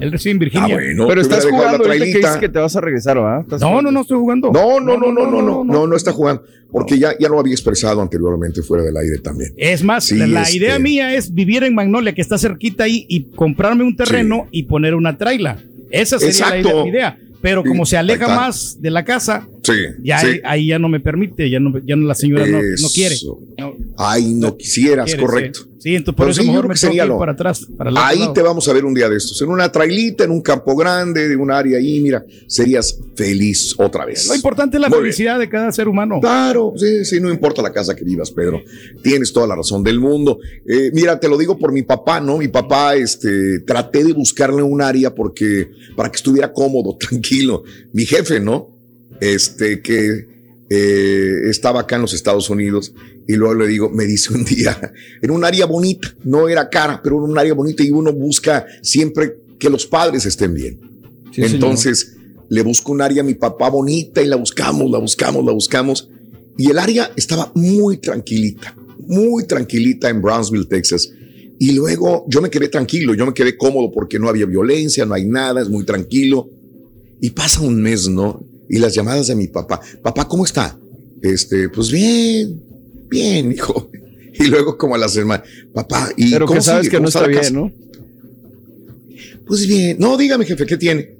Él reside en Ah, Virginia. bueno, Pero estás jugando la que trailita. dices que te vas a regresar, No, no, no estoy jugando. No, no, no, no, no, no, no, no está jugando. Porque ya, ya lo había expresado anteriormente fuera del aire también. Es más, Sí, la este- idea mía es vivir en Magnolia, que está cerquita ahí, y comprarme un terreno y poner una traila. Esa sería la Exacto. idea, mi idea. Pero como se aleja más de la casa, Sí, ya sí. ahí, ahí ya no me permite, ya no, ya no la señora no, no quiere. No Ay, no quisieras, quiere, correcto. Sí, Sí, entonces por Pero eso sí, mejor me sería lo- para atrás. Para Ahí lado. te vamos a ver un día de estos, en una trailita, en un campo grande, de un área ahí, mira, serías feliz otra vez. Lo importante es la Muy bien. felicidad de cada ser humano. Claro, sí, sí, no importa la casa que vivas, Pedro. Tienes toda la razón del mundo. Eh, mira, te lo digo por mi papá, ¿no? Mi papá, este, traté de buscarle un área porque, para que estuviera cómodo, tranquilo. Mi jefe, ¿no? Este, que eh, estaba acá en los Estados Unidos y luego le digo, me dice un día, en un área bonita, no era cara, pero en un área bonita y uno busca siempre que los padres estén bien. Sí, Entonces le busco un área a mi papá bonita y la buscamos, la buscamos, la buscamos. Y el área estaba muy tranquilita, muy tranquilita en Brownsville, Texas. Y luego yo me quedé tranquilo, yo me quedé cómodo porque no había violencia, no hay nada, es muy tranquilo. Y pasa un mes, ¿no? Y las llamadas de mi papá, papá, ¿cómo está? Este, pues bien, bien, hijo. Y luego como a la semana, papá, ¿y Pero cómo que sabes sigue? que no ¿Cómo está bien, casa?" ¿no? Pues bien, no, dígame, jefe, ¿qué tiene?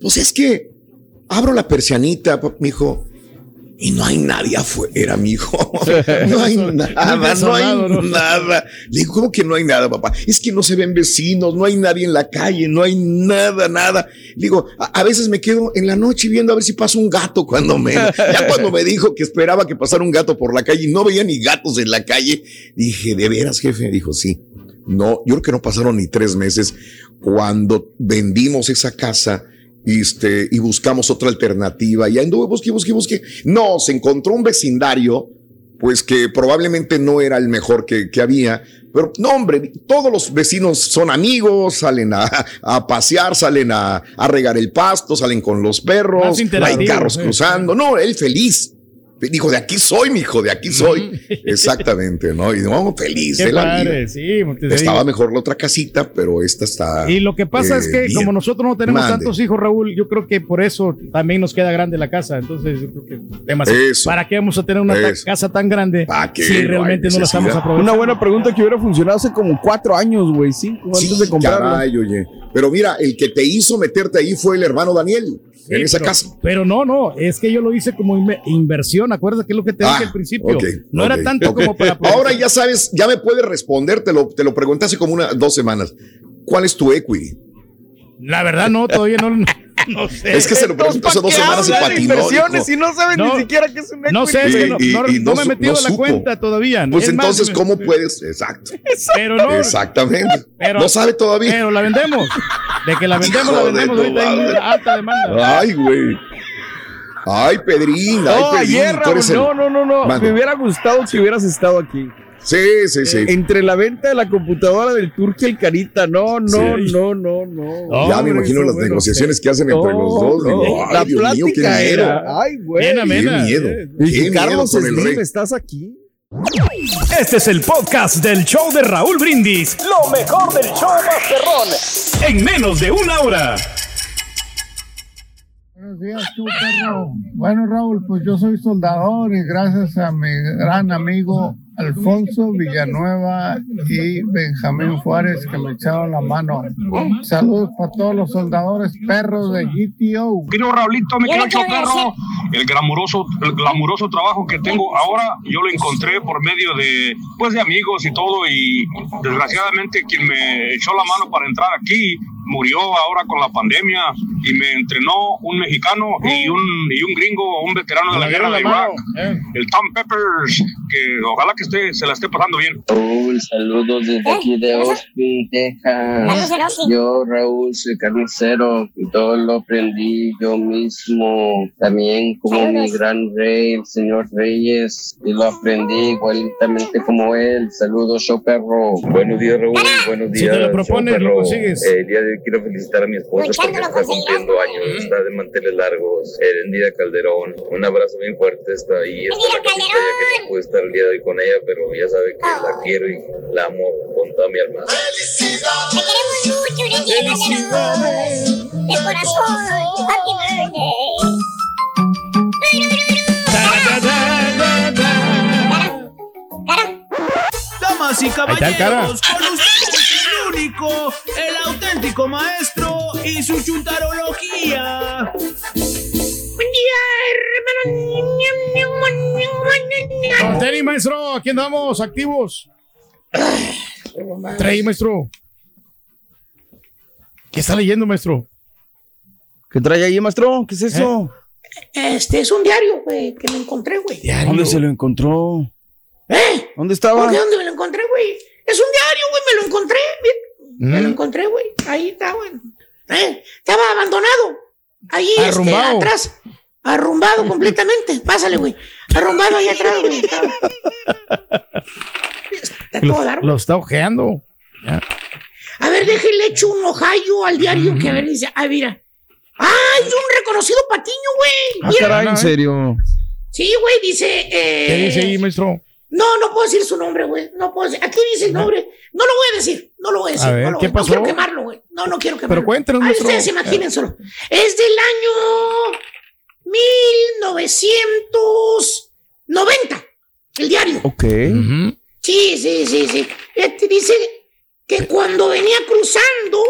Pues es que abro la persianita, mijo, y no hay nadie afuera, mijo. No hay nada, no hay nada. Le digo, ¿cómo que no hay nada, papá? Es que no se ven vecinos, no hay nadie en la calle, no hay nada, nada. Le digo, a, a veces me quedo en la noche viendo a ver si pasa un gato cuando me... Ya cuando me dijo que esperaba que pasara un gato por la calle y no veía ni gatos en la calle, dije, ¿de veras, jefe? Dijo, sí. No, yo creo que no pasaron ni tres meses cuando vendimos esa casa este, y buscamos otra alternativa. Y anduve, busque, busque, busque. No, se encontró un vecindario, pues que probablemente no era el mejor que, que había. Pero no, hombre, todos los vecinos son amigos, salen a, a pasear, salen a, a regar el pasto, salen con los perros, hay carros sí. cruzando. No, él feliz. Dijo, de aquí soy, mijo, de aquí soy. Exactamente, ¿no? Y no, feliz Qué de la padre, vida. sí. digo. Estaba mejor la otra casita, pero esta está. Y lo que pasa eh, es que bien. como nosotros no tenemos Mande. tantos hijos, Raúl, yo creo que por eso también nos queda grande la casa. Entonces, yo creo que demasiado. Eso. ¿Para qué vamos a tener una ta- casa tan grande qué? si realmente no la estamos aprovechando? Una buena pregunta que hubiera funcionado hace como cuatro años, güey, cinco, antes de comprarla. Caray, oye. Pero mira, el que te hizo meterte ahí fue el hermano Daniel, Sí, en esa pero, casa. Pero no, no, es que yo lo hice como inve- inversión. Acuérdate que es lo que te dije Ah, al principio. ok, no era tanto como para. Ahora ya sabes, ya me puedes responder, te lo, te lo pregunté hace como una, dos semanas. ¿Cuál es tu equity? La verdad, no, todavía no, no sé. Es que se lo pregunté hace dos semanas y patinó. inversiones dijo. y no saben No. ni siquiera qué es un No sé, es Y- que no, y- no- y no no me he metido la supo. cuenta todavía. Pues Es entonces, ¿cómo puedes? Exacto. Pero no. Exactamente. Pero- no sabe todavía. Pero la vendemos. De que la vendemos, la vendemos. Ahorita hay alta demanda. Ay, güey. Ay, Pedrín, ay, Pedrín. ayer, Raúl, el- no, no, no, no. Me hubiera gustado que hubieras estado aquí. Sí, sí, sí. Eh, entre la venta de la computadora del Turque y el Carita. No, no, Sí. no, no, no. ya me imagino eso, las bueno, negociaciones que hacen entre No, los dos. no. Digo, ay, la Dios mío, qué plática miedo. era. Ay, güey. Qué miedo. Y Qué miedo Carlos con el Slim, rey. ¿estás aquí? Este es el podcast del show de Raúl Brindis. Lo mejor del show Masterrón. En menos de una hora. Buenos días, tú, perro. Bueno, Raúl, pues yo soy soldador y gracias a mi gran amigo Alfonso Villanueva y Benjamín Juárez que me echaron la mano. Saludos para todos los soldadores perros de GTO. Querido Raulito, querido quiero perro, el glamuroso, el glamuroso trabajo que tengo ahora, yo lo encontré por medio de, pues, de amigos y todo, y desgraciadamente quien me echó la mano para entrar aquí murió ahora con la pandemia y me entrenó un mexicano y un, y un gringo, un veterano de la guerra de Irak, el Tom Peppers, que ojalá que esté, se la esté pasando bien. Raúl, saludos desde aquí de Austin, Texas. Yo, Raúl, soy carnicero y todo lo aprendí yo mismo. También como mi gran rey, el señor Reyes, y lo aprendí igualitamente como él. Saludos, show perro. Buenos días, Raúl. Buenos Si días. te lo propones, lo consigues. Eh, el día de hoy quiero felicitar a mi esposa porque está cumpliendo años, está de manteles largos. Erendida Calderón. Un abrazo bien fuerte. Está ahí. Está la cosita ya que no pude estar el día de hoy con ella, pero ya sabe que la quiero y la amo con toda mi alma. Te queremos mucho, Calderón. De corazón. Happy birthday. Damas y caballeros, con ustedes el único, el auténtico maestro y su chuntarología. Tenis, maestro, aquí andamos, activos. Trae, maestro. ¿Qué está leyendo, maestro? ¿Qué trae ahí, maestro? ¿Qué es eso? Este es un diario, güey, que me encontré, güey. ¿Dónde se lo encontró? ¿Eh? ¿Dónde estaba? ¿Por qué dónde me lo encontré, güey? Es un diario, güey, me lo encontré. Me lo Mm. encontré, güey. Ahí está, güey. Eh, estaba abandonado. Ahí, este, atrás. Arrumbado completamente. Pásale, güey. Arrumbado ahí atrás, güey. Está Lo, todo largo. lo está ojeando. Ya. A ver, déjenle echo un ojallo al diario que a ver dice, ah, mira. ¡Ah, es un reconocido patiño, güey! Ah, Mira. caray, en serio. Sí, güey, dice. eh, ¿Qué dice ahí, maestro? No, no puedo decir su nombre, güey. No puedo decir. Aquí dice el nombre. No lo voy a decir. No lo voy a decir. A ver, no, lo ¿qué voy- no pasó? quiero quemarlo, güey. No, no quiero quemarlo. Pero cuéntenos, Ahí maestro. ustedes imagínenselo. Es del año 1990. El diario. Ok. Sí, sí, sí, sí. Este dice que cuando venía cruzando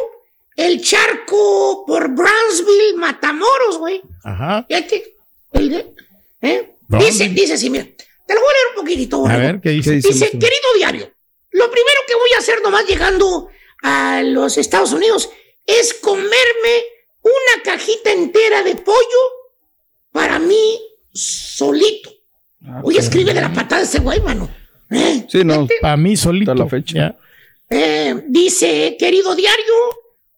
el charco por Brownsville, Matamoros, güey. Ajá. Fíjate. el de- ¿eh? Dice, dice así, mira. Te lo voy a leer un poquitito. A borrego. ver, ¿qué dice? Dice, querido diario, lo primero que voy a hacer nomás llegando a los Estados Unidos es comerme una cajita entera de pollo para mí solito. Oye, escribe de la patada ese güey, mano. ¿Eh? Sí, no. Para mí solito. Hasta la fecha. Ya. Eh, dice, querido diario,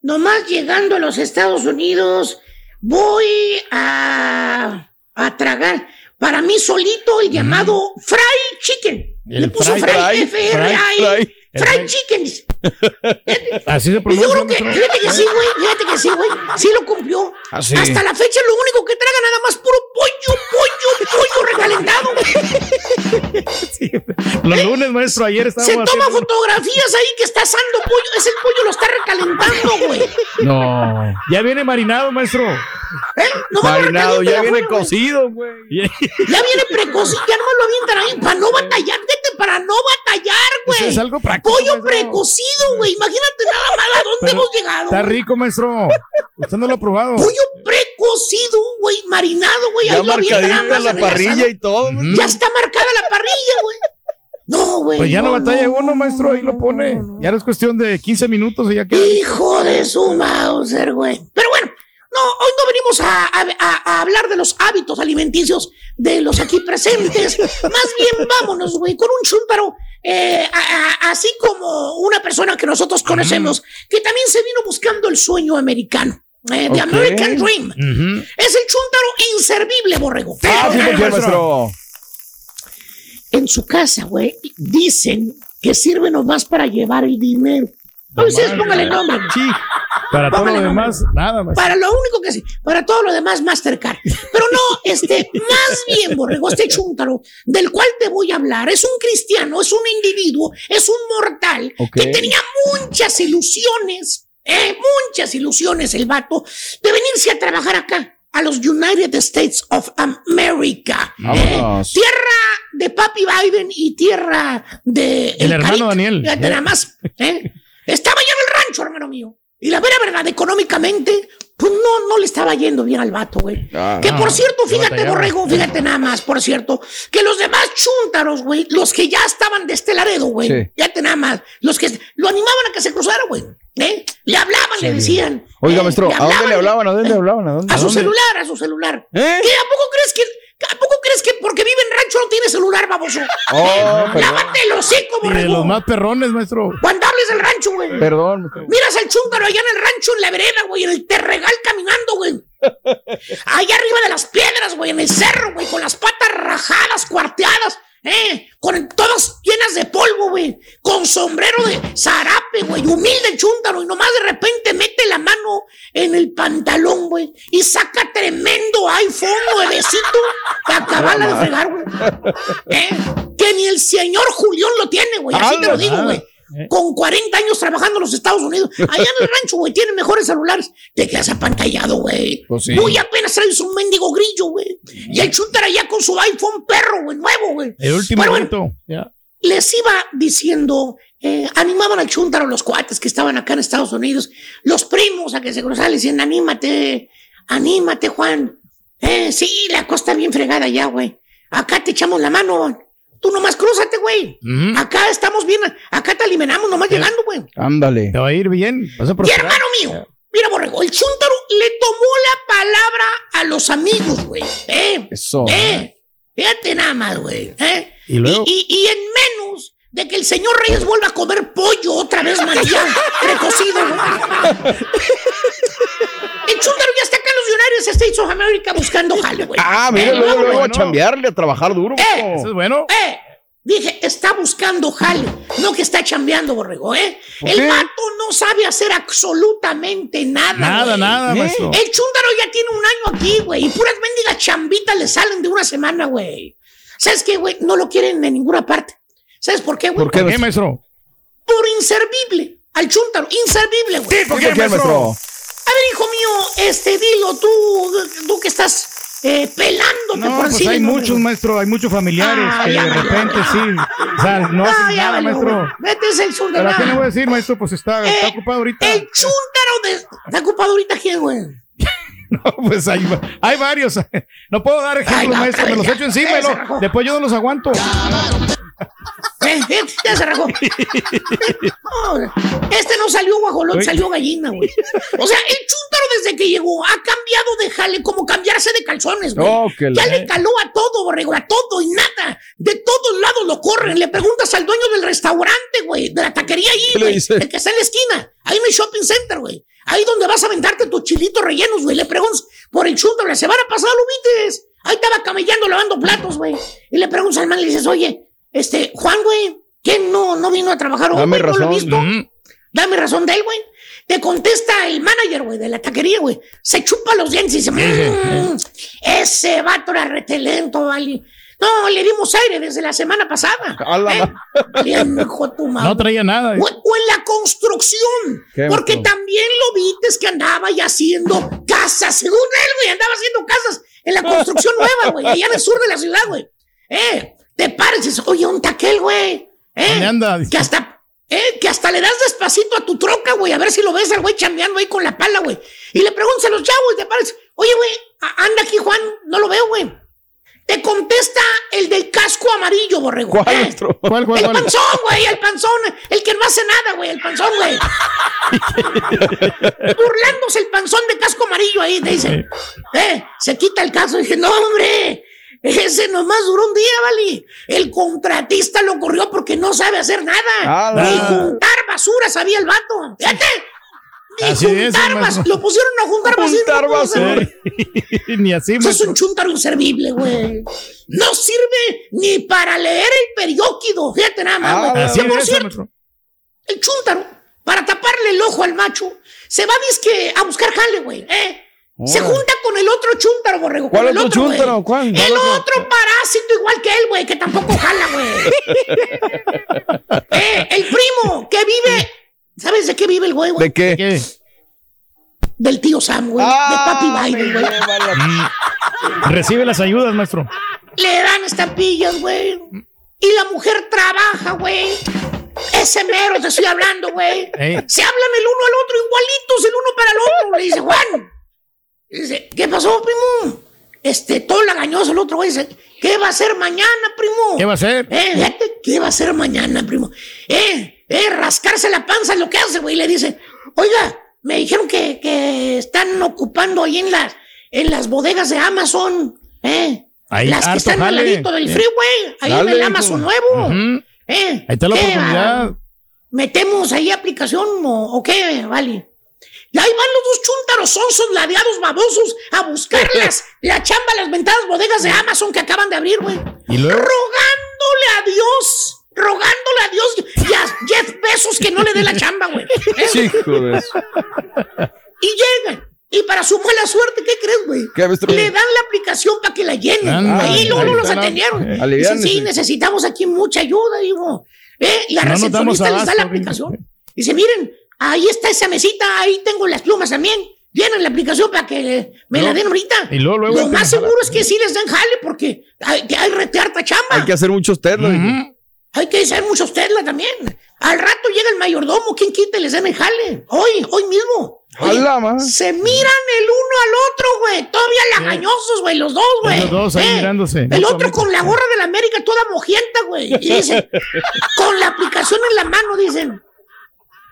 nomás llegando a los Estados Unidos, voy a, a tragar para mí solito el llamado fried chicken. El Le puso fried- fried, fried, F-R-I, fried, fried, fried. chicken. Así se Y yo pronuncia. creo que, fíjate que sí, güey, fíjate que sí, güey, sí lo cumplió. Ah, sí. Hasta la fecha lo único que traga nada más puro pollo, pollo, pollo recalentado. güey. Los lunes, maestro, ayer Se estábamos toma haciendo- fotografías ahí que está asando pollo, ese pollo lo está recalentando, güey. No. Ya viene marinado, maestro. No me Marinado, ya viene afuera, cocido, güey. Ya viene precoz, ya nomás lo avientan ahí para no batallar, para no batallar, güey. Eso es algo práctico, Pollo maestro. precocido, güey. Imagínate nada más a dónde Pero hemos llegado. Está rico, maestro. Usted no lo ha probado. Pollo precocido, güey, marinado, güey. Ya ahí marcadita la parrilla y todo. güey. Ya está marcada la parrilla, güey. No, güey. Pues ya no, no, batalla no, uno, maestro, ahí lo pone. Ya no es cuestión de 15 minutos y ya queda. Hijo de su Mauser, güey. Pero bueno, no, hoy no venimos a, a- a- a hablar de los hábitos alimenticios de los aquí presentes. Más bien, vámonos, güey, con un chúntaro, eh, a- así como una persona que nosotros conocemos, que también se vino buscando el sueño americano. eh, The Ok. American Dream. Es el chúntaro inservible, borrego. Ah, sí, en su casa, güey, dicen que sirve nomás para llevar el dinero. No, ustedes pónganle nombre. Sí. Para todo lo Póngale nombre. demás, nada más. Para lo único que sí, para todo lo demás, Mastercard. Pero no, este, más bien, Borrego, este chúntaro del cual te voy a hablar es un cristiano, es un individuo, es un mortal que tenía muchas ilusiones, eh, muchas ilusiones el vato de venirse a trabajar acá. A los United States of America. Eh, tierra de Papi Biden y tierra de. El hermano. Daniel. Nada más. ¿eh? Estaba ya en el rancho, hermano mío. Y la vera verdad, económicamente, pues no, no le estaba yendo bien al vato, güey. Ah, que por cierto, fíjate, borrego, fíjate nada más, por cierto, que los demás chúntaros, güey, los que ya estaban de este Laredo, güey, Sí. fíjate nada más, los que lo animaban a que se cruzara, güey, ¿eh? Le hablaban, le decían. Oiga, ¿eh? maestro, ¿a dónde le hablaban? ¿A dónde le hablaban? ¿A dónde? A ¿A su dónde? celular, a su celular. ¿Eh? ¿Qué? ¿A poco crees que, a poco crees que porque vive en rancho no tiene celular, baboso? Oh. Lávate el hocico, Y de borrego. los más perrones, maestro. Cuando hables del rancho, güey. Perdón. maestro. Miras al chúntaro allá en el rancho, en la vereda, güey, en el terregal caminando, güey. Allá arriba de las piedras, güey, en el cerro, güey, con las patas rajadas, cuarteadas, eh, con todas llenas de polvo, güey, con sombrero de zarape, güey, humilde el chúntaro, y nomás de repente mete la mano en el pantalón, güey, y saca tremendo iPhone nuevecito para acabarla de fregar, güey. Eh, que ni el señor Julián lo tiene, güey, así te lo digo, güey. Con 40 años trabajando en los Estados Unidos. Allá en el rancho, güey, tienen mejores celulares. Te quedas apantallado, güey. Pues sí. Muy apenas traes un mendigo grillo, güey. Y el chúntaro allá con su iPhone perro, güey, nuevo, güey. El último Pero bueno, les iba diciendo, eh, animaban al chúntaro los cuates que estaban acá en Estados Unidos, los primos a que se cruzaban, le decían, anímate, anímate, Juan. Eh, sí, la costa bien fregada ya, güey. Acá te echamos la mano. Tú nomás crúzate, güey. Acá estamos bien, acá te alimenamos nomás llegando, güey. Ándale. Te va a ir bien. Vas a Y hermano mío, mira, borrego, el chúntaro le tomó la palabra a los amigos, güey. Eh, Eso. eh, fíjate nada más, güey. Eh. Y luego- y, y en menos de que el señor Reyes vuelva a comer pollo otra vez, man, ya, precocido, güey. El chúntaro ya está United States of America buscando jale, güey. Ah, mira, Eh, luego, luego, a chambearle, a trabajar duro. Eh, Eso es bueno. Eh, dije, está buscando jale, no que está chambeando, borrego, ¿eh? ¿Por El qué? vato no sabe hacer absolutamente nada, Nada, güey. nada, ¿Eh? maestro. El chúndaro ya tiene un año aquí, güey, y puras mendigas chambitas le salen de una semana, güey. ¿Sabes qué, güey? No lo quieren en ninguna parte. ¿Sabes por qué, güey? ¿Por qué, maestro? Por inservible. Al chúntaro, inservible, güey. Sí, ¿por qué, maestro? Ver, hijo mío, este, dilo, tú, tú que estás eh, pelándote No, por pues encima, hay ¿no? muchos, maestro, hay muchos familiares Ah, que de repente sí. O sea, no Ah, hacen ya nada, valió, maestro. Vete es el sur de ¿Pero a qué le voy a decir, maestro? Pues está, está ocupado ahorita. El chúntaro de... ¿Está ocupado ahorita quién, güey? No, pues hay, hay varios. No puedo dar ejemplos, Ay, no, maestro. Me los ya, echo encima y lo- rajó. después yo no los aguanto. Eh, eh, ya se rajó. Este no salió guajolón, salió gallina, güey. O sea, el chúntaro desde que llegó ha cambiado de jale como cambiarse de calzones, güey. Oh, ya le caló a todo, borrego, a todo y nada. De todos lados lo corren. Le preguntas al dueño del restaurante, güey, de la taquería ¿Qué ahí, güey. El que está en la esquina, ahí en el shopping center, güey. Ahí donde vas a aventarte tus chilitos rellenos, güey. Le preguntas por el chúntaro. La semana pasada lo viste. Ahí estaba camellando, lavando platos, güey. Y le preguntas al man le dices, oye, este, Juan, güey, ¿quién no, no vino a trabajar hoy, Dame? ¿No lo he visto? Mm. Dame razón de él, güey. Te contesta el manager, güey, de la taquería, güey. Se chupa los dientes y dice, "Mm, ese vato era retelento, vale. No, le dimos aire desde la semana pasada. ¿Eh? Bien, hijo de tu madre. No traía nada. O, o en la construcción. ¿Qué, porque también lo viste que andaba ya haciendo casas. Según él, güey, andaba haciendo casas en la construcción nueva, güey, allá en el sur de la ciudad, güey. Eh, te pares y dices, oye, un taquel, güey. Eh, ¿Dónde anda? que hasta, eh, que hasta le das despacito a tu troca, güey, a ver si lo ves al güey chambeando ahí con la pala, güey. Y le preguntas a los chavos te pares, oye, güey, anda aquí, Juan, no lo veo, güey. Te contesta el del casco amarillo, borrego. ¿Cuál, Eh, maestro? ¿Cuál, cuál, el cuál? panzón, güey, el panzón, el que no hace nada, güey, el panzón, güey. Burlándose el panzón de casco amarillo ahí, te dice. Eh, se quita el caso y dice, no, hombre, ese nomás duró un día, vale. El contratista lo corrió porque no sabe hacer nada. Ah, Ni juntar basura sabía el vato. Fíjate. Ni Así juntar basura. Lo pusieron a juntar basura. Juntar basura. Ni así, Eso es un chuntaro inservible, güey. No sirve ni para leer el periódico. Fíjate nada más, Ah, güey. Así por es, cierto, el chúntaro, para taparle el ojo al macho, se va disque a buscar jale, güey. ¿eh? Se junta con el otro chúntaro, borrego. ¿Cuál con el otro chúntaro? ¿Cuál? El otro parásito igual que él, güey, que tampoco jala, güey. eh, el primo que vive. ¿Sabes de qué vive el güey, güey? ¿De qué? ¿Qué? Del tío Sam, güey. Ah, de Papi Biden, güey. Recibe las ayudas, maestro. Le dan estampillas, güey. Y la mujer trabaja, güey. Ese mero te estoy hablando, güey. Ey. Se hablan el uno al otro, igualitos el uno para el otro. Le dice, Juan. Dice, ¿qué pasó, primo? Este, todo lagañoso el otro, güey. Dice, ¿qué va a hacer mañana, primo? ¿Qué va a hacer? Eh, ¿qué va a hacer mañana, primo? Eh, eh, rascarse la panza es lo que hace, güey. Le dice, oiga, me dijeron que, que están ocupando ahí en las, en las bodegas de Amazon, eh. Ahí, las que están al jale. ladito del Eh. freeway, ahí en Dale, el hijo. Amazon nuevo. Eh, Ahí está la ¿qué, oportunidad. ¿Metemos ahí aplicación o, o qué? Vale. Y ahí van los dos chúntaros sonsos, ladeados, babosos, a buscarlas. la chamba las ventadas bodegas de Amazon que acaban de abrir, güey. Y luego. Rogándole a Dios, rogándole a Dios y a Jeff Bezos que no le dé la chamba, güey. Y llegan. Y para su mala suerte, ¿qué crees, güey? Le dan la aplicación para que la llenen. Ándale, ahí luego ahí los atendieron. eh, Dicen, sí, necesitamos aquí mucha ayuda, digo. ¿Eh? Y la No recepcionista les da la aplicación. Dice, miren, ahí está esa mesita, ahí tengo las plumas también. Llenen la aplicación para que me la den ahorita. Y luego, luego. Lo más seguro es que sí les den jale porque hay, que hay rete harta chamba. Hay que hacer muchos test, ¿no? Ujú. Hay que hacer muchos Tesla también. Al rato llega el mayordomo, ¿quién quita y les den el jale? Hoy, hoy mismo. Oye, se miran el uno al otro, güey. Todavía lagañosos, güey, los dos, güey. Los dos ahí mirándose. El otro con la gorra de la América toda mojienta, güey. Y dice, con la aplicación en la mano, dicen,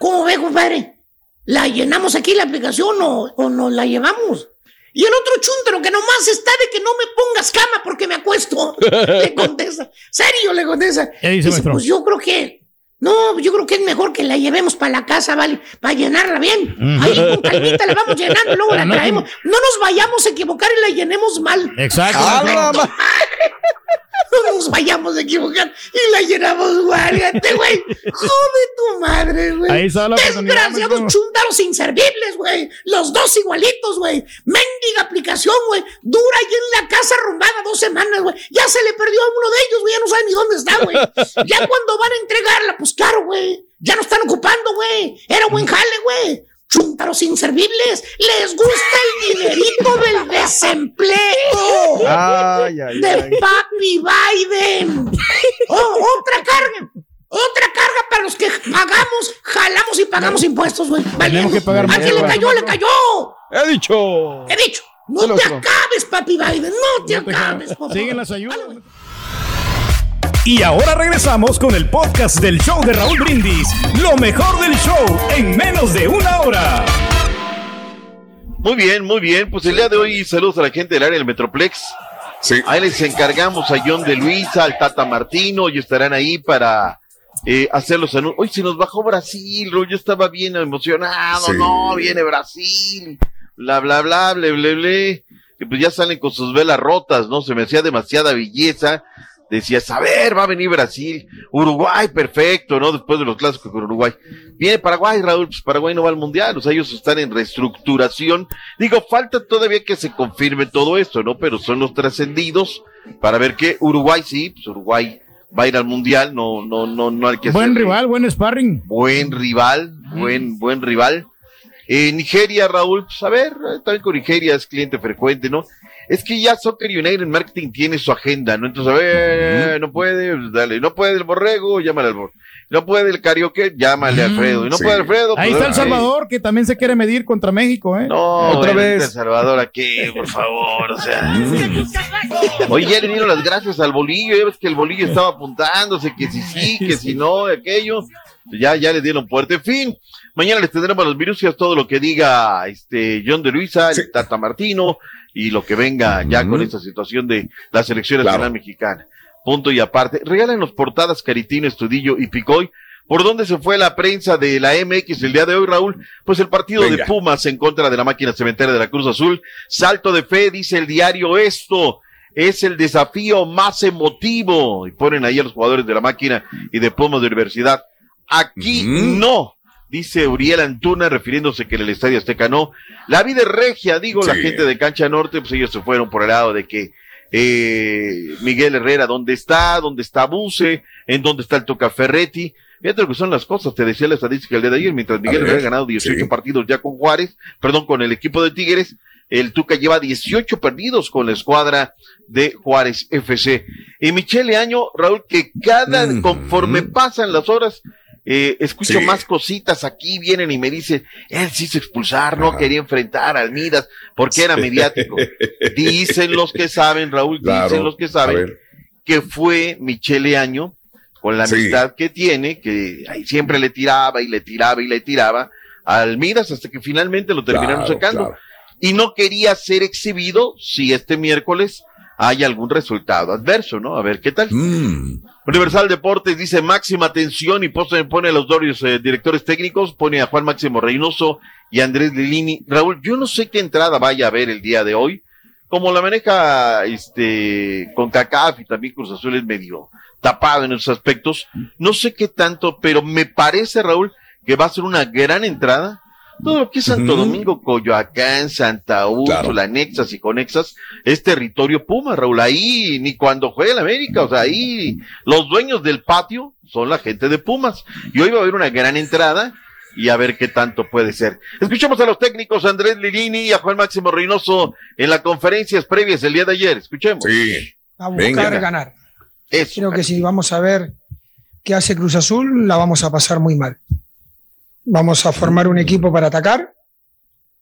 ¿cómo ve, compadre? ¿La llenamos aquí la aplicación o, o nos la llevamos? Y el otro chúntaro que nomás está de que no me pongas cama porque me acuesto. le contesta. Serio, le contesta. Pues yo creo que No, yo creo que es mejor que la llevemos para la casa, ¿vale? Para llenarla bien. Ahí con calmita la vamos llenando y luego la traemos. No nos vayamos a equivocar y la llenemos mal. Exacto. No nos vayamos a equivocar y la llenamos. Fíjate, güey. Jode tu madre, güey. Ahí está la oportunidad, Desgraciados maestro. chúntaros inservibles, güey. Los dos igualitos, güey. Mendiga aplicación, güey. Dura ahí en la casa arrumbada dos semanas, güey. Ya se le perdió a uno de ellos, güey. Ya no sabe ni dónde está, güey. Ya cuando van a entregarla, pues claro, güey. Ya no están ocupando, güey. Era buen jale, güey. Chúntaros inservibles. Les gusta el dinerito del desempleo. Ay, ay, de ay. Papi Biden. Oh, otra carga. Otra carga para los que pagamos, jalamos y pagamos impuestos, güey. Tenemos que pagar ¿A quién le cayó? ¡Le cayó! He dicho. He dicho. No te acabes, papi Biden. No te acabes, por favor. Siguen las ayudas. Y ahora regresamos con el podcast del show de Raúl Brindis. Lo mejor del show en menos de una hora. Muy bien, muy bien. Pues el día de hoy saludos a la gente del área del Metroplex. Ahí les encargamos a John de Luisa, al Tata Martino, y estarán ahí para eh, hacer los anuncios. Hoy se nos bajó Brasil, yo estaba bien emocionado, Sí. no, viene Brasil, bla, bla, bla, bla, bla, bla. Y pues ya salen con sus velas rotas, ¿no? Se me hacía demasiada belleza. Decías, a ver, va a venir Brasil, Uruguay, perfecto, ¿no? Después de los clásicos con Uruguay. Viene Paraguay, Raúl, pues Paraguay no va al mundial, o sea, ellos están en reestructuración. Digo, falta todavía que se confirme todo esto, ¿no? Pero son los trascendidos para ver que Uruguay sí, pues Uruguay va a ir al mundial, no, no, no, no hay que Buen hacer- rival, buen sparring. buen rival, buen, buen rival. Eh, Nigeria, Raúl, pues a ver, también con Nigeria es cliente frecuente, ¿no? Es que ya Soccer United Marketing tiene su agenda, ¿no? Entonces, a ver, no puede, dale, no puede el borrego, llámale al borrego. No puede el karaoke, llámale a Alfredo. Y no Sí. puede Alfredo, Ahí pues, está El. Salvador, que también se quiere medir contra México, ¿eh? No, otra vez. El Salvador aquí, por favor, o sea. Oye, ya le dieron las gracias al bolillo, ya ves que el bolillo estaba apuntándose, que si sí, que si no, aquello. Ya, ya le dieron puerta. En fin, mañana les tendremos los minucias, todo lo que diga este John de Luisa, el Tata Martino, y lo que venga ya con esta situación de la selección nacional mexicana. Punto y aparte. Regálenos portadas Caritino, Estudillo y Picoy. ¿Por dónde se fue la prensa de la MX el día de hoy, Raúl? Pues el partido de. Pumas en contra de la máquina cementera de la Cruz Azul. Salto de fe, dice el diario esto. Es el desafío más emotivo. Y ponen ahí a los jugadores de la máquina y de Pumas de Universidad. Aquí no. Dice Uriel Antuna, refiriéndose que en el Estadio Azteca no. La vida es regia, digo, la gente de Cancha Norte, pues ellos se fueron por el lado de que eh, Miguel Herrera, ¿dónde está? ¿Dónde está Buse? ¿En dónde está el Toca Ferretti? Fíjate lo que son las cosas, te decía la estadística el día de ayer, mientras Miguel Herrera ha ganado 18 partidos ya con Juárez, perdón, con el equipo de Tigres, el Tuca lleva 18 perdidos con la escuadra de Juárez FC. Y Michele Año, Raúl, que cada, conforme pasan las horas, eh, escucho Sí. más cositas aquí, vienen y me dicen, él sí se expulsar, no quería enfrentar a Almidas, porque era mediático. Dicen los que saben, Raúl, Claro, dicen los que saben, que fue Michele Año, con la Sí. amistad que tiene, que ahí siempre le tiraba y le tiraba y le tiraba a Almidas hasta que finalmente lo terminaron Claro, sacando. claro. Y no quería ser exhibido si este miércoles hay algún resultado adverso, ¿no? A ver qué tal. Mm. Universal Deportes dice máxima tensión y pone a los dos eh, directores técnicos, pone a Juan Máximo Reynoso y a Andrés Lilini. Raúl, yo no sé qué entrada vaya a haber el día de hoy. Como la maneja este con CACAF y también Cruz Azul es medio tapado en esos aspectos. No sé qué tanto, pero me parece, Raúl, que va a ser una gran entrada. Todo lo que es Santo. Domingo, Coyoacán, Santa Úrsula, anexas y conexas, es territorio Puma, Raúl. Ahí, ni cuando juega el América, o sea, ahí los dueños del patio son la gente de Pumas. Y hoy va a haber una gran entrada y a ver qué tanto puede ser. Escuchamos a los técnicos Andrés Lilini y a Juan Máximo Reynoso en las conferencias previas el día de ayer. Escuchemos. a buscar ganar. Creo que si vamos a ver qué hace Cruz Azul, la vamos a pasar muy mal. Vamos a formar un equipo para atacar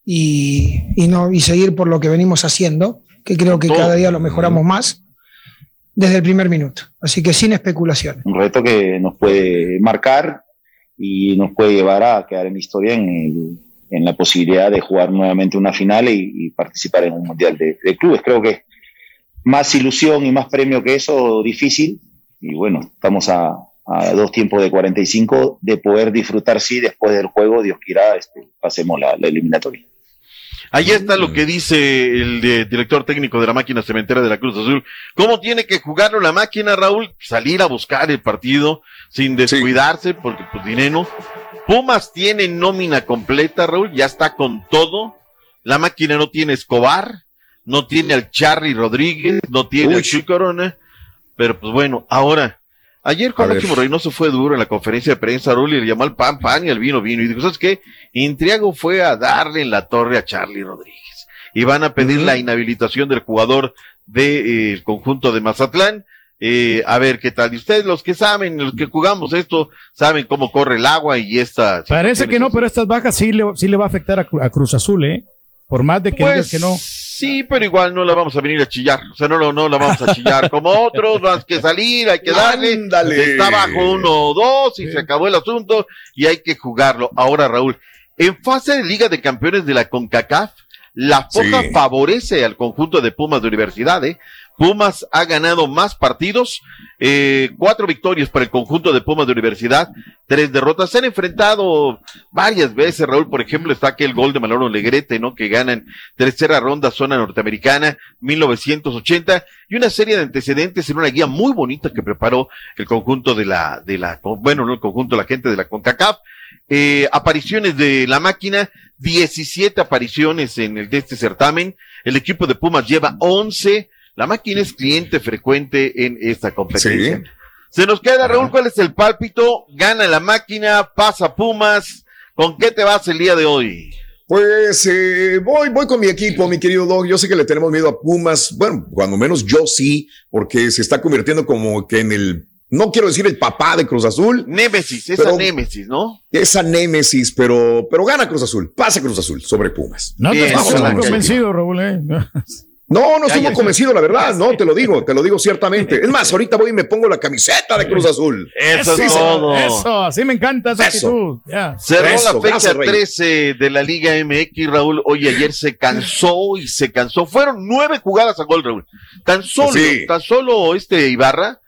y, y no, y seguir por lo que venimos haciendo, que creo que cada día lo mejoramos más desde el primer minuto. Así que sin especulación. un reto que nos puede marcar y nos puede llevar a quedar en la historia en, el- en la posibilidad de jugar nuevamente una final y, y participar en un mundial de, de clubes. Creo que más ilusión y más premio que eso, difícil. Y bueno, estamos a, a dos tiempos de 45, de poder disfrutar, sí, después del juego, Dios quiera, este, pasemos la, la eliminatoria. Ahí está lo que dice el de- director técnico de la máquina cementera de la Cruz Azul. ¿Cómo tiene que jugarlo la máquina, Raúl? Salir a buscar el partido sin descuidarse, porque pues dinero. Pumas tiene nómina completa, Raúl, ya está con todo. La máquina no tiene Escobar, no tiene al Charly Rodríguez, no tiene al Chuy Corona. Pero pues bueno, ahora, ayer Juan. Máximo Reynoso fue duro en la conferencia de prensa, y le llamó al pan pan y al vino vino. Y dijo, ¿sabes qué? Intriago fue a darle en la torre a Charlie Rodríguez. Y van a pedir la inhabilitación del jugador del conjunto de Mazatlán. Eh, a ver qué tal. Y ustedes, los que saben, los que jugamos esto, saben cómo corre el agua y esta. Parece que no, pero estas bajas sí le, sí le va a afectar a, a Cruz Azul, ¿eh? Por más de que Pues, digas que no. Sí, pero igual no la vamos a venir a chillar. O sea, no, no, no la vamos a chillar como otros. Más que salir, hay que darle. Ándale. Está bajo uno o dos y se acabó el asunto y hay que jugarlo. Ahora, Raúl, en fase de Liga de Campeones de la CONCACAF, la foja Sí. favorece al conjunto de Pumas de Universidad. ¿eh? Pumas ha ganado más partidos, eh, cuatro victorias para el conjunto de Pumas de Universidad, tres derrotas. Se han enfrentado varias veces, Raúl. Por ejemplo, está aquel gol de Maloro Legrete, ¿no? Que ganan tercera ronda zona norteamericana, 1980, y una serie de antecedentes en una guía muy bonita que preparó el conjunto de la, de la, bueno, no el conjunto, la gente de la CONCACAF. Eh, apariciones de la máquina, 17 apariciones en el de este certamen. El equipo de Pumas lleva 11. La máquina es cliente frecuente en esta competencia. Se nos queda, Raúl, ¿cuál es el pálpito? Gana la máquina, pasa Pumas. ¿Con qué te vas el día de hoy? Pues eh, voy, voy con mi equipo, mi querido Dog. Yo sé que le tenemos miedo a Pumas. Bueno, cuando menos yo sí, porque se está convirtiendo como que en el, no quiero decir el papá de Cruz Azul. Némesis, esa Pero- némesis, ¿no? Esa némesis, pero, pero gana Cruz Azul. Pasa Cruz Azul sobre Pumas. No te estás convencido, Raúl, ¿eh? No, no estuvo Cállate. convencido, la verdad. No, te lo digo, te lo digo ciertamente. Es más, ahorita voy y me pongo la camiseta de Cruz Azul. Eso Sí, es todo. Eso, así me encanta esa Eso. actitud. Ya. Cerró Eso, la fecha gracias, Rey. 13 de la Liga MX, Raúl. Hoy ayer se cansó y se cansó. Fueron nueve jugadas a gol, Raúl. Tan solo, Sí. tan solo este Ibarra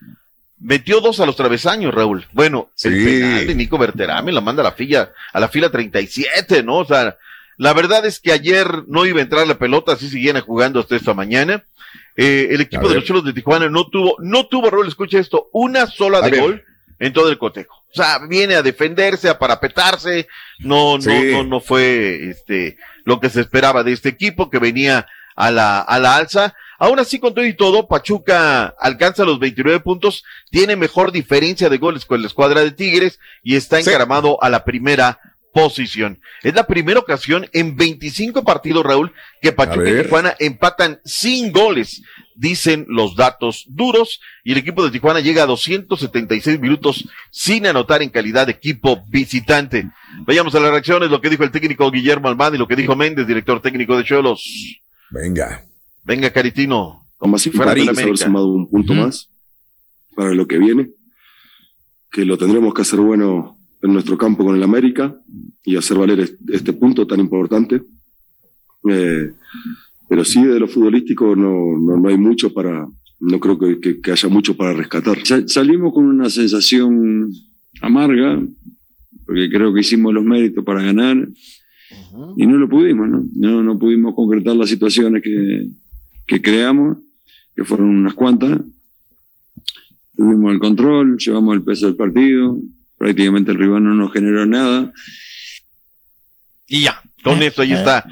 metió dos a los travesaños, Raúl. Bueno, el penal de Nico Berterame la manda a la fila, a la fila 37, ¿no? O sea, la verdad es que ayer no iba a entrar la pelota, así siguieron jugando hasta esta mañana. Eh, el equipo de los Cholos de Tijuana no tuvo, no tuvo, Raúl, escucha esto, una sola de gol en todo el cotejo. O sea, viene a defenderse, a parapetarse, no, no, Sí. no, no fue este lo que se esperaba de este equipo que venía a la, a la alza. Aún así, con todo y todo, Pachuca alcanza los 29 puntos, tiene mejor diferencia de goles con la escuadra de Tigres y está Sí. encaramado a la primera posición. Es la primera ocasión en 25 partidos, Raúl, que Pachuca y. Tijuana empatan sin goles, dicen los datos duros, y el equipo de Tijuana llega a 276 minutos sin anotar en calidad de equipo visitante. Vayamos a las reacciones, lo que dijo el técnico Guillermo Almada y lo que dijo Méndez, director técnico de Cholos. Venga. Venga, Caritino. Como así Fuera de haber sumado un punto más para lo que viene, que lo tendremos que hacer bueno en nuestro campo con el América y hacer valer est- este punto tan importante. Eh, pero sí, de lo futbolístico no, no, no hay mucho para, no creo que, que- que haya mucho para rescatar. Sa- salimos con una sensación amarga, porque creo que hicimos los méritos para ganar y no lo pudimos, ¿no? No, no pudimos concretar las situaciones que, que creamos, que fueron unas cuantas. Tuvimos el control, llevamos el peso del partido, prácticamente el rival no nos generó nada. Y ya, con eso ahí está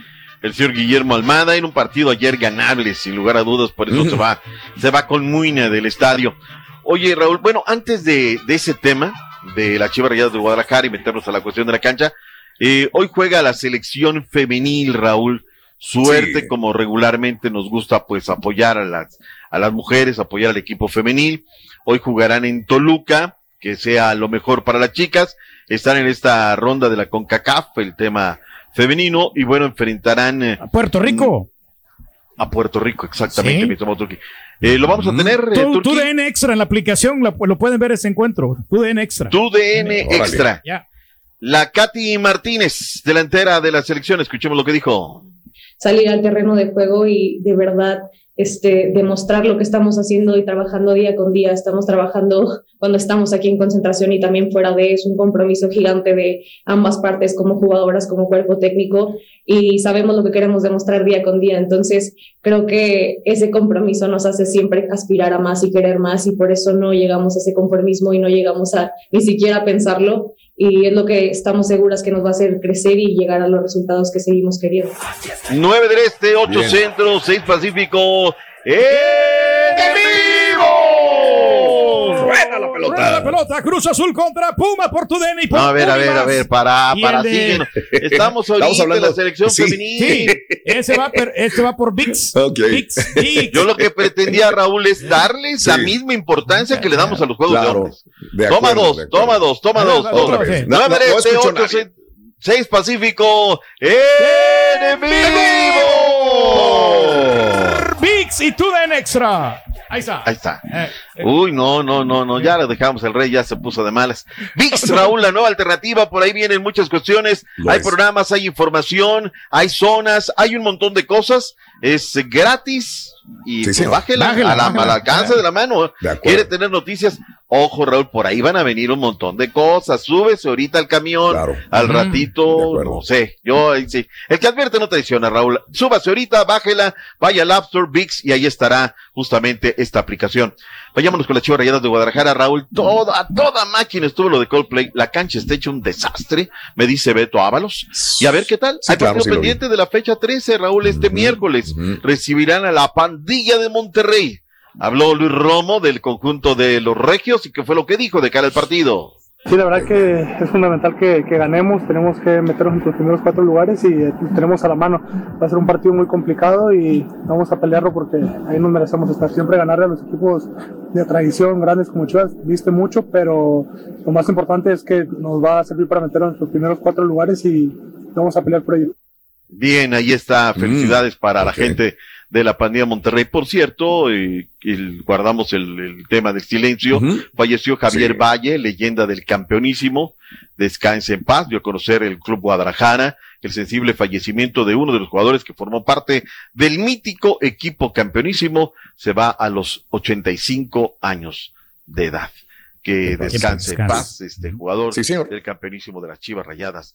el señor Guillermo Almada en un partido ayer ganable, sin lugar a dudas, por eso se va, se va con muina del estadio. Oye, Raúl, bueno, antes de, de ese tema, de la Chivas Rayadas de Guadalajara y meternos a la cuestión de la cancha, eh, hoy juega la selección femenil, Raúl. Suerte, Sí. como regularmente nos gusta, pues, apoyar a las, a las mujeres, apoyar al equipo femenil. Hoy jugarán en Toluca, que sea lo mejor para las chicas. Están en esta ronda de la CONCACAF, el tema femenino, y bueno, enfrentarán eh, A Puerto Rico. a Puerto Rico, exactamente, Sí. mi Turki. Eh, lo vamos a tener, eh, Tu, DN Extra en la aplicación, la- lo pueden ver ese encuentro. Tu DN Extra. tu DN. Extra. Ya. La Katy Martínez, delantera de la selección, escuchemos lo que dijo. salir al terreno de juego y de verdad este, demostrar lo que estamos haciendo y trabajando día con día. Estamos trabajando cuando estamos aquí en concentración y también fuera de es un compromiso gigante de ambas partes como jugadoras, como cuerpo técnico y sabemos lo que queremos demostrar día con día. Entonces, creo que ese compromiso nos hace siempre aspirar a más y querer más y por eso no llegamos a ese conformismo y no llegamos a ni siquiera pensarlo y es lo que estamos seguras que nos va a hacer crecer y llegar a los resultados que seguimos queriendo. 9 del Este, 8 Centro, 6 Pacífico. ¡En pelota. Rueda la pelota, Cruz Azul contra Puma por tu DNI. No, a ver, a ver, a ver, para, Y para, de-. Estamos ahorita en la selección Sí, femenil. sí, ese va, per- este va por VIX. VIX, VIX. Yo lo que pretendía, Raúl, es darles la misma importancia que le damos a los juegos de Claro, de toma acuerdo, dos, de toma dos, toma dos, dos. otra vez. No, no, de no este, escucho ocho, nadie. seis, seis Pacífico. ¡En vivo! Y tu en extra. Ahí está. Ahí está. Eh, Uy, no, no, no, no, ya lo dejamos, el rey ya se puso de malas. VIX, Raúl, la nueva alternativa, por ahí vienen muchas cuestiones, Lo hay es. programas, hay información, hay zonas, hay un montón de cosas, es eh, gratis y Sí, pues, bájela, Bájela, a la- bájela. al alcance de la mano. De. Quiere tener noticias, ojo, Raúl, por ahí van a venir un montón de cosas, súbese ahorita al camión, al Ujú. ratito, no sé, yo sí. El que advierte no traiciona, Raúl. Súbase ahorita, bájela, vaya al App Store, VIX, y ahí estará justamente esta aplicación. Vayámonos con las chivas rayadas de Guadalajara, Raúl. Toda, toda máquina estuvo lo de Coldplay. La cancha está hecha un desastre, me dice Beto Ábalos. Y a ver qué tal. Sí, Hay claro, sí pendiente de la fecha 13, Raúl, este miércoles. Recibirán a la pandilla de Monterrey. Habló Luis Romo del conjunto de los regios y qué fue lo que dijo de cara al partido. Sí, la verdad que es fundamental que, que ganemos, tenemos que meternos entre los primeros cuatro lugares y eh, tenemos a la mano. Va a ser un partido muy complicado y vamos a pelearlo porque ahí nos merecemos estar. Siempre ganarle a los equipos de tradición grandes como Chivas, viste mucho, pero lo más importante es que nos va a servir para meternos entre los primeros cuatro lugares y vamos a pelear por ello. Bien, ahí está. Mm, Felicidades para la gente de la pandilla Monterrey. Por cierto, eh, el- guardamos el, el tema del silencio. Falleció Javier Sí. Valle, leyenda del campeonísimo. Descanse en paz. Dio a conocer el Club Guadalajara el sensible fallecimiento de uno de los jugadores que formó parte del mítico equipo campeonísimo. Se va a los 85 años de edad. Que descanse en paz este jugador Sí, señor. del campeonísimo de las Chivas Rayadas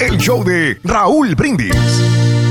el show de Raúl Brindis.